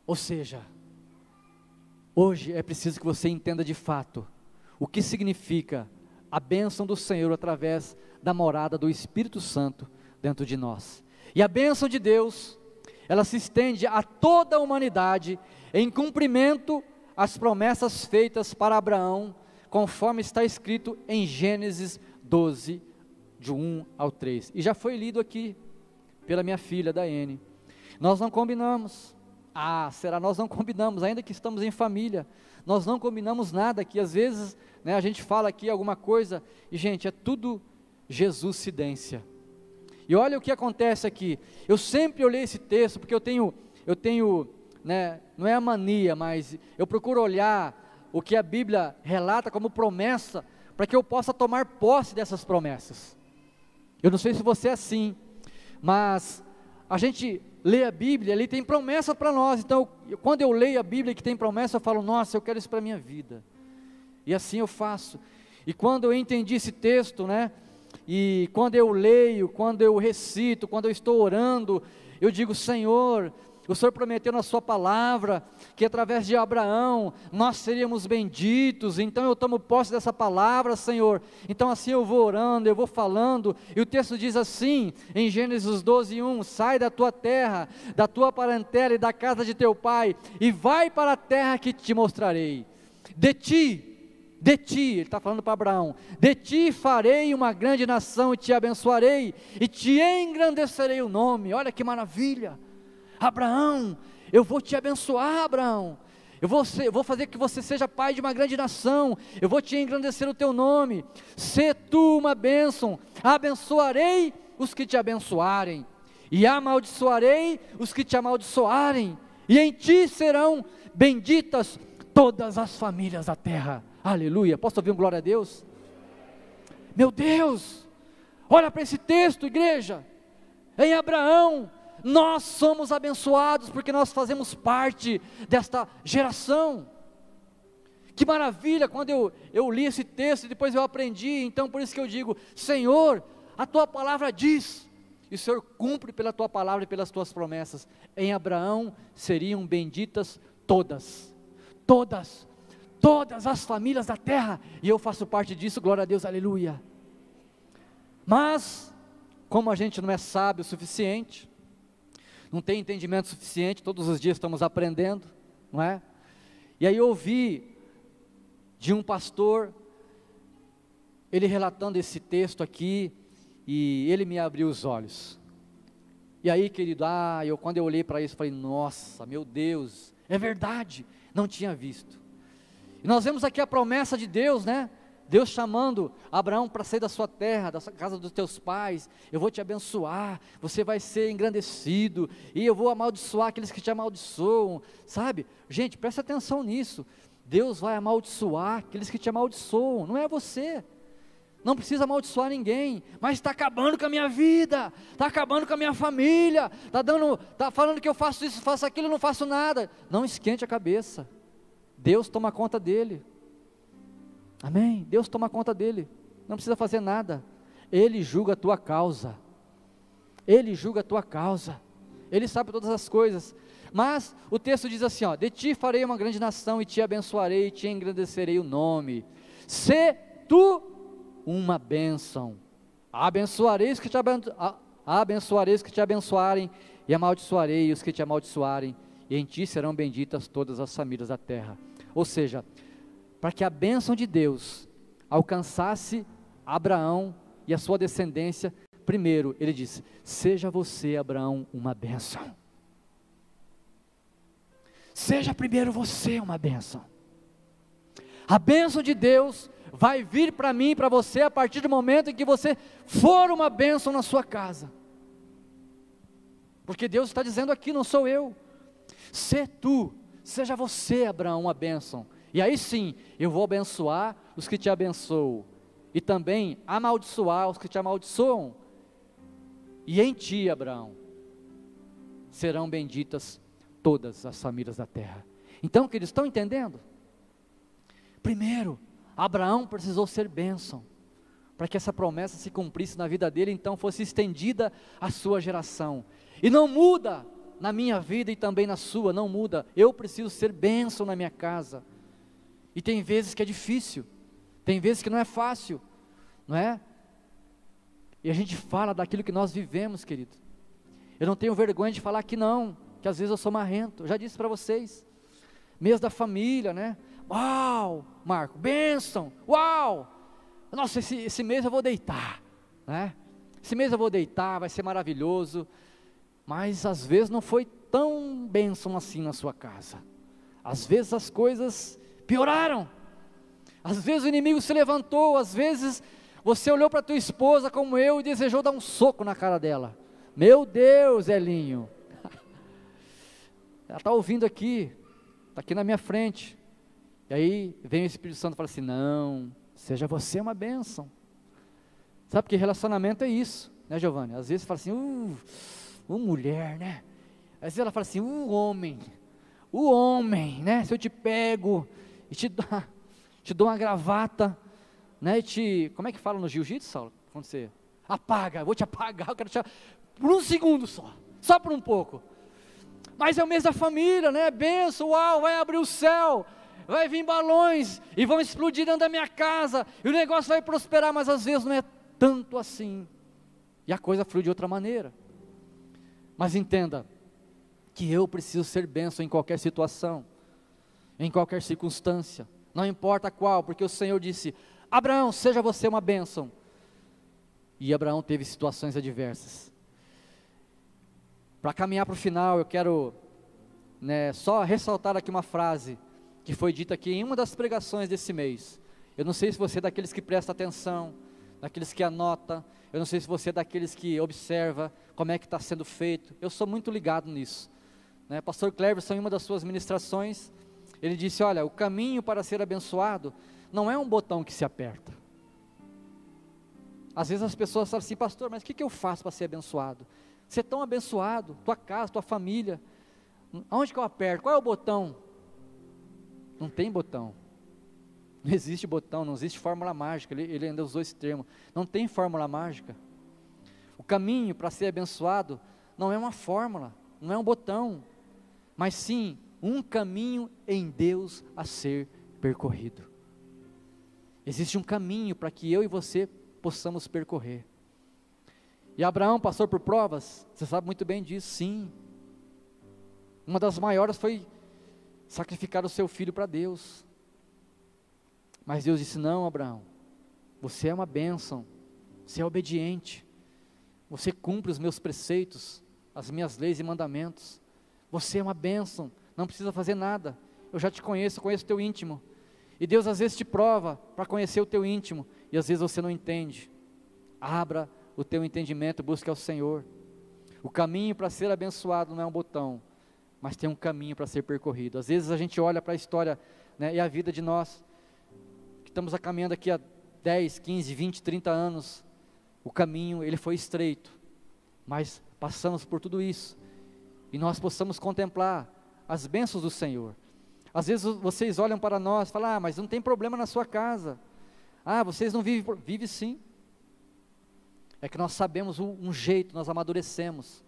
Ou seja, Hoje é preciso que você entenda de fato o que significa a bênção do Senhor através da morada do Espírito Santo dentro de nós. E a bênção de Deus, ela se estende a toda a humanidade em cumprimento às promessas feitas para Abraão, conforme está escrito em Gênesis 12, de 1 ao 3. E já foi lido aqui pela minha filha, Daiane. Nós não combinamos, ah, será? Nós não combinamos, ainda que estamos em família, nós não combinamos nada aqui. Às vezes, né, a gente fala aqui alguma coisa e, gente, é tudo Jesuscidência. E olha o que acontece aqui. Eu sempre olhei esse texto porque eu tenho, eu tenho, né, não é a mania, mas eu procuro olhar o que a Bíblia relata como promessa para que eu possa tomar posse dessas promessas. Eu não sei se você é assim, mas a gente lê a Bíblia, ele tem promessa para nós. Então, eu, quando eu leio a Bíblia que tem promessa, eu falo, nossa, eu quero isso para minha vida. E assim eu faço. E quando eu entendi esse texto, né? E quando eu leio, quando eu recito, quando eu estou orando, eu digo, Senhor, o Senhor prometeu na Sua palavra que através de Abraão nós seríamos benditos, então eu tomo posse dessa palavra, Senhor. Então assim eu vou orando, eu vou falando, e o texto diz assim, em Gênesis 12, 1: Sai da tua terra, da tua parentela e da casa de teu pai, e vai para a terra que te mostrarei. De ti, de ti, ele está falando para Abraão, de ti farei uma grande nação e te abençoarei, e te engrandecerei o nome. Olha que maravilha! Abraão, eu vou te abençoar, Abraão. Eu vou, ser, eu vou, fazer que você seja pai de uma grande nação. Eu vou te engrandecer o teu nome. Se tu uma bênção, abençoarei os que te abençoarem, e amaldiçoarei os que te amaldiçoarem, e em ti serão benditas todas as famílias da terra. Aleluia. Posso ouvir um glória a Deus? Meu Deus, olha para esse texto, igreja. Em Abraão, nós somos abençoados porque nós fazemos parte desta geração. Que maravilha quando eu, eu li esse texto e depois eu aprendi, então por isso que eu digo: Senhor, a tua palavra diz, e o Senhor cumpre pela tua palavra e pelas tuas promessas. Em Abraão seriam benditas todas, todas, todas as famílias da terra, e eu faço parte disso, glória a Deus, aleluia. Mas, como a gente não é sábio o suficiente, não tem entendimento suficiente, todos os dias estamos aprendendo, não é? E aí eu ouvi de um pastor, ele relatando esse texto aqui, e ele me abriu os olhos. E aí, querido, ah, eu quando eu olhei para isso, falei, nossa, meu Deus, é verdade, não tinha visto. E nós vemos aqui a promessa de Deus, né? Deus chamando Abraão para sair da sua terra, da casa dos teus pais, eu vou te abençoar, você vai ser engrandecido, e eu vou amaldiçoar aqueles que te amaldiçoam, sabe? Gente, presta atenção nisso. Deus vai amaldiçoar aqueles que te amaldiçoam, não é você. Não precisa amaldiçoar ninguém, mas está acabando com a minha vida, está acabando com a minha família, está dando, está falando que eu faço isso, faço aquilo, não faço nada. Não esquente a cabeça. Deus toma conta dele. Amém? Deus toma conta dele. Não precisa fazer nada. Ele julga a tua causa. Ele julga a tua causa. Ele sabe todas as coisas. Mas o texto diz assim: ó, de ti farei uma grande nação e te abençoarei e te engrandecerei o nome. Se tu uma bênção. Abençoarei os que te abençoarei os que te abençoarem e amaldiçoarei os que te amaldiçoarem, e em ti serão benditas todas as famílias da terra. Ou seja, para que a bênção de Deus alcançasse Abraão e a sua descendência, primeiro ele disse: Seja você, Abraão, uma bênção. Seja primeiro você uma bênção. A bênção de Deus vai vir para mim para você a partir do momento em que você for uma bênção na sua casa. Porque Deus está dizendo aqui, não sou eu. Se tu, seja você, Abraão, uma bênção. E aí sim, eu vou abençoar os que te abençoam, e também amaldiçoar os que te amaldiçoam. E em ti, Abraão, serão benditas todas as famílias da terra. Então, que eles estão entendendo? Primeiro, Abraão precisou ser bênção, para que essa promessa se cumprisse na vida dele, então fosse estendida à sua geração. E não muda na minha vida e também na sua, não muda. Eu preciso ser bênção na minha casa. E tem vezes que é difícil, tem vezes que não é fácil, não é? E a gente fala daquilo que nós vivemos, querido. Eu não tenho vergonha de falar que não, que às vezes eu sou marrento. Eu já disse para vocês. Mês da família, né? Uau, Marco, bênção, uau! Nossa, esse, esse mês eu vou deitar, né? Esse mês eu vou deitar, vai ser maravilhoso. Mas às vezes não foi tão bênção assim na sua casa. Às vezes as coisas pioraram. Às vezes o inimigo se levantou, às vezes você olhou para tua esposa como eu e desejou dar um soco na cara dela. Meu Deus, Elinho. Ela está ouvindo aqui, está aqui na minha frente. E aí vem o Espírito Santo e fala assim: não, seja você uma bênção. Sabe que relacionamento é isso, né, Giovanni? Às vezes você fala assim, uh, uma mulher, né? Às vezes ela fala assim, uh, homem, o homem, né? Se eu te pego, e te, dá, te dou uma gravata, né? E te, como é que fala no jiu-jitsu, Saulo? Quando você apaga, vou te apagar, eu quero te por um segundo só, só por um pouco. Mas é o mês da família, né? Benção, uau, vai abrir o céu, vai vir balões e vão explodir dentro da minha casa, e o negócio vai prosperar, mas às vezes não é tanto assim. E a coisa flui de outra maneira. Mas entenda que eu preciso ser benção em qualquer situação em qualquer circunstância, não importa qual, porque o Senhor disse: Abraão, seja você uma bênção. E Abraão teve situações adversas. Para caminhar para o final, eu quero né, só ressaltar aqui uma frase que foi dita aqui em uma das pregações desse mês. Eu não sei se você é daqueles que presta atenção, daqueles que anota, eu não sei se você é daqueles que observa como é que está sendo feito. Eu sou muito ligado nisso. Né? Pastor Cleverson, em uma das suas ministrações, ele disse: Olha, o caminho para ser abençoado não é um botão que se aperta. Às vezes as pessoas falam assim, pastor, mas o que, que eu faço para ser abençoado? Ser é tão abençoado, tua casa, tua família. Aonde que eu aperto? Qual é o botão? Não tem botão. Não existe botão, não existe fórmula mágica. Ele, ele ainda usou esse termo. Não tem fórmula mágica. O caminho para ser abençoado não é uma fórmula, não é um botão, mas sim um caminho em Deus a ser percorrido. Existe um caminho para que eu e você possamos percorrer. E Abraão passou por provas, você sabe muito bem disso, sim. Uma das maiores foi sacrificar o seu filho para Deus. Mas Deus disse: Não, Abraão, você é uma bênção, você é obediente, você cumpre os meus preceitos, as minhas leis e mandamentos, você é uma bênção, não precisa fazer nada. Eu já te conheço, conheço teu íntimo. E Deus às vezes te prova para conhecer o teu íntimo, e às vezes você não entende. Abra o teu entendimento, busque ao Senhor. O caminho para ser abençoado não é um botão, mas tem um caminho para ser percorrido. Às vezes a gente olha para a história né, e a vida de nós, estamos caminhando aqui há 10, 15, 20, 30 anos, o caminho ele foi estreito, mas passamos por tudo isso e nós possamos contemplar as bênçãos do Senhor. Às vezes vocês olham para nós e falam, ah, mas não tem problema na sua casa. Ah, vocês não vivem, vive sim. É que nós sabemos um, um jeito, nós amadurecemos,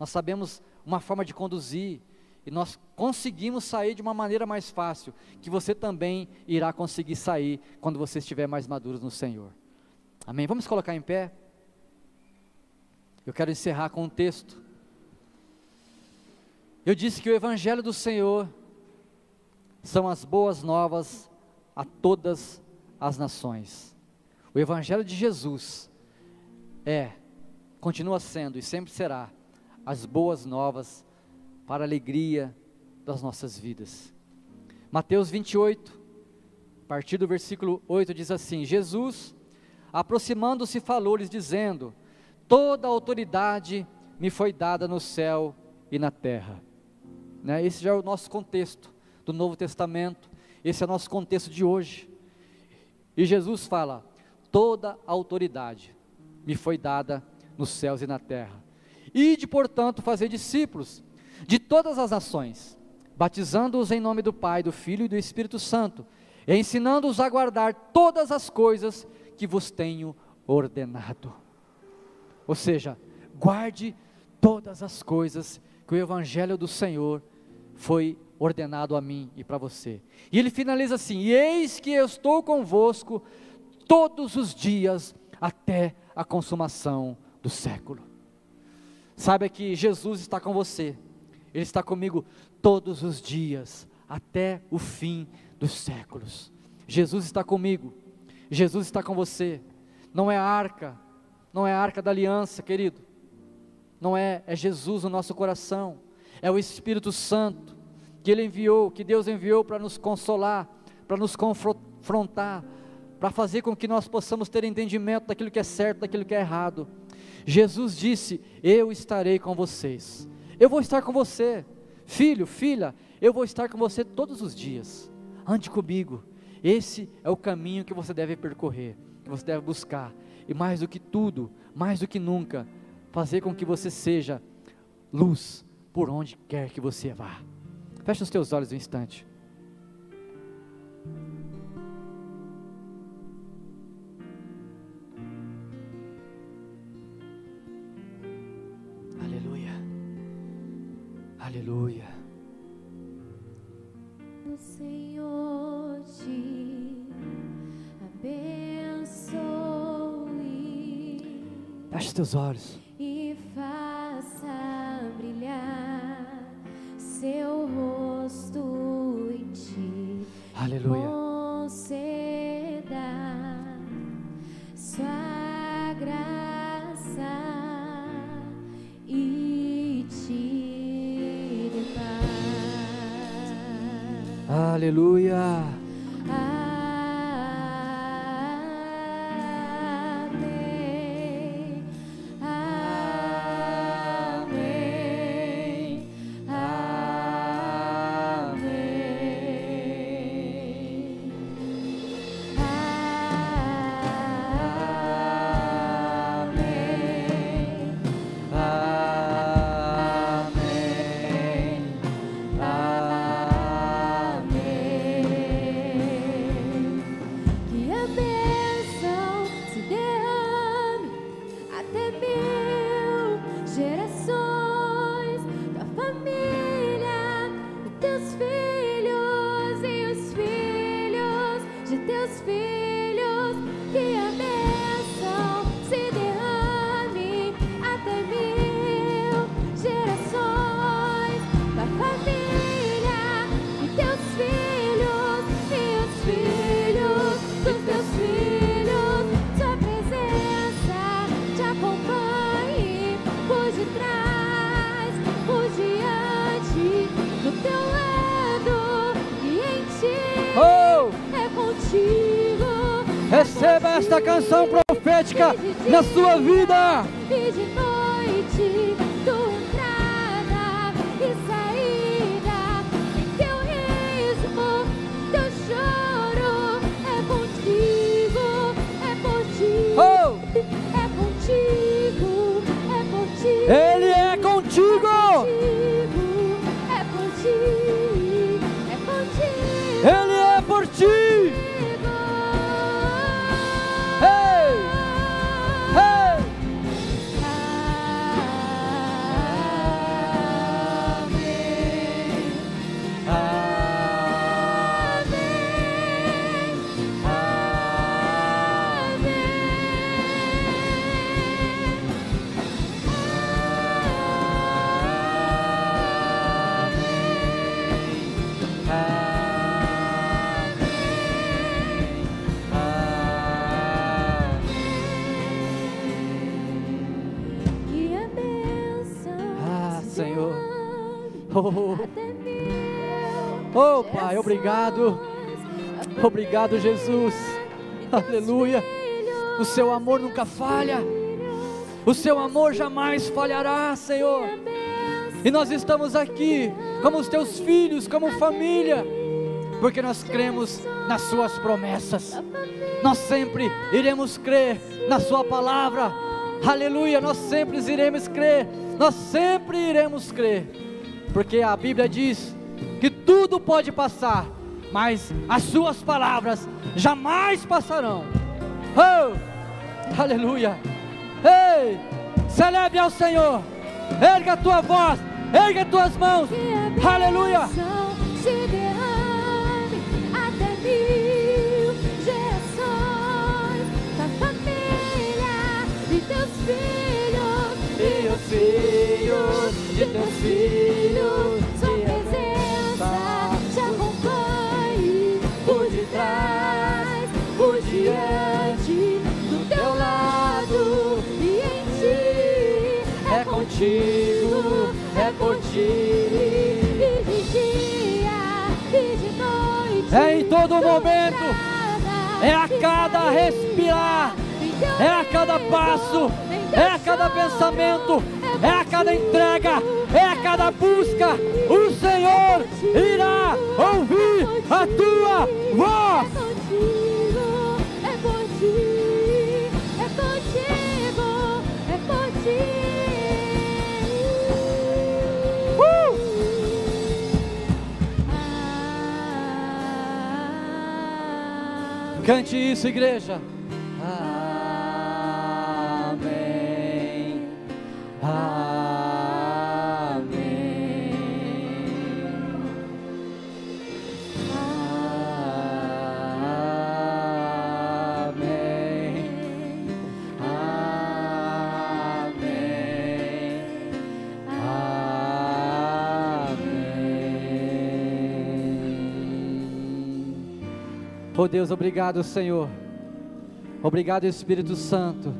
nós sabemos uma forma de conduzir, e nós conseguimos sair de uma maneira mais fácil, que você também irá conseguir sair quando você estiver mais maduro no Senhor. Amém? Vamos colocar em pé? Eu quero encerrar com um texto. Eu disse que o Evangelho do Senhor são as boas novas a todas as nações. O Evangelho de Jesus é, continua sendo e sempre será as boas novas para a alegria das nossas vidas. Mateus 28, a partir do versículo 8, diz assim: Jesus, aproximando-se, falou-lhes, dizendo: Toda autoridade me foi dada no céu e na terra. Né? Esse já é o nosso contexto do Novo Testamento, esse é o nosso contexto de hoje. E Jesus fala: Toda autoridade me foi dada nos céus e na terra. Ide, portanto, fazer discípulos de todas as nações, batizando-os em nome do Pai, do Filho e do Espírito Santo, e ensinando-os a guardar todas as coisas que vos tenho ordenado. Ou seja, guarde todas as coisas que o Evangelho do Senhor foi ordenado a mim e para você. E ele finaliza assim: Eis que eu estou convosco todos os dias até a consumação do século. Saiba que Jesus está com você, Ele está comigo todos os dias, até o fim dos séculos. Jesus está comigo, Jesus está com você. Não é a arca, não é a arca da aliança, querido. Não é, é Jesus no nosso coração, é o Espírito Santo que Ele enviou, que Deus enviou para nos consolar, para nos confrontar, para fazer com que nós possamos ter entendimento daquilo que é certo, daquilo que é errado. Jesus disse: Eu estarei com vocês. Eu vou estar com você, filho, filha, eu vou estar com você todos os dias. Ande comigo. Esse é o caminho que você deve percorrer, que você deve buscar. E mais do que tudo, mais do que nunca, fazer com que você seja luz por onde quer que você vá. Feche os teus olhos um instante. Aleluia. O Senhor te abençoe. Feche teus olhos. Receba esta canção profética na sua vida. Obrigado. Obrigado, Jesus. Aleluia. O seu amor nunca falha. O seu amor jamais falhará, Senhor. E nós estamos aqui como os teus filhos, como família, porque nós cremos nas suas promessas. Nós sempre iremos crer na sua palavra. Aleluia, nós sempre iremos crer. Nós sempre iremos crer. Porque a Bíblia diz que tudo pode passar, mas as suas palavras jamais passarão. Oh! Aleluia! Ei! Celebre ao Senhor! Erga a tua voz! Erga as tuas mãos! Aleluia! teus filhos E os filhos de teus filhos é É em todo momento, é a cada respirar, é a cada passo, é a cada pensamento, é a cada entrega, é a cada busca. O Senhor irá ouvir a tua voz. Cante isso, igreja. Oh Deus, obrigado, Senhor. Obrigado, Espírito Santo.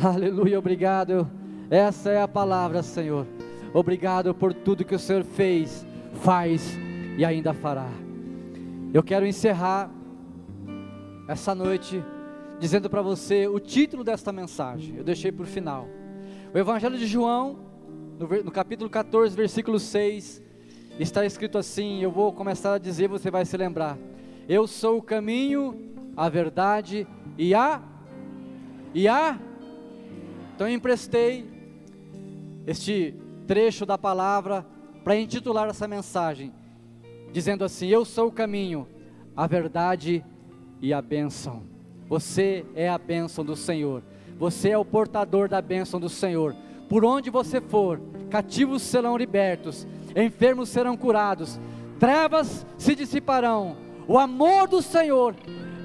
Aleluia, obrigado. Essa é a palavra, Senhor. Obrigado por tudo que o Senhor fez, faz e ainda fará. Eu quero encerrar essa noite dizendo para você o título desta mensagem. Eu deixei para o final. O Evangelho de João, no, capítulo 14, versículo 6, está escrito assim. Eu vou começar a dizer, você vai se lembrar. Eu sou o caminho, a verdade e a. E a. Então eu emprestei este trecho da palavra para intitular essa mensagem, dizendo assim: Eu sou o caminho, a verdade e a bênção. Você é a bênção do Senhor. Você é o portador da bênção do Senhor. Por onde você for, cativos serão libertos, enfermos serão curados, trevas se dissiparão. O amor do Senhor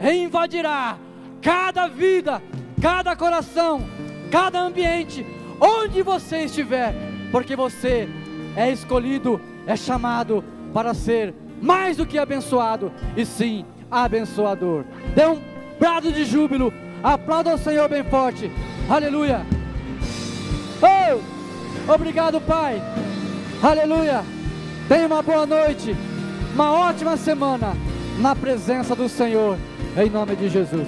invadirá cada vida, cada coração, cada ambiente, onde você estiver, porque você é escolhido, é chamado para ser mais do que abençoado, e sim abençoador. Dê um brado de júbilo, aplauda o Senhor bem forte, aleluia. Oh, obrigado, Pai, aleluia. Tenha uma boa noite, uma ótima semana na presença do Senhor, em nome de Jesus.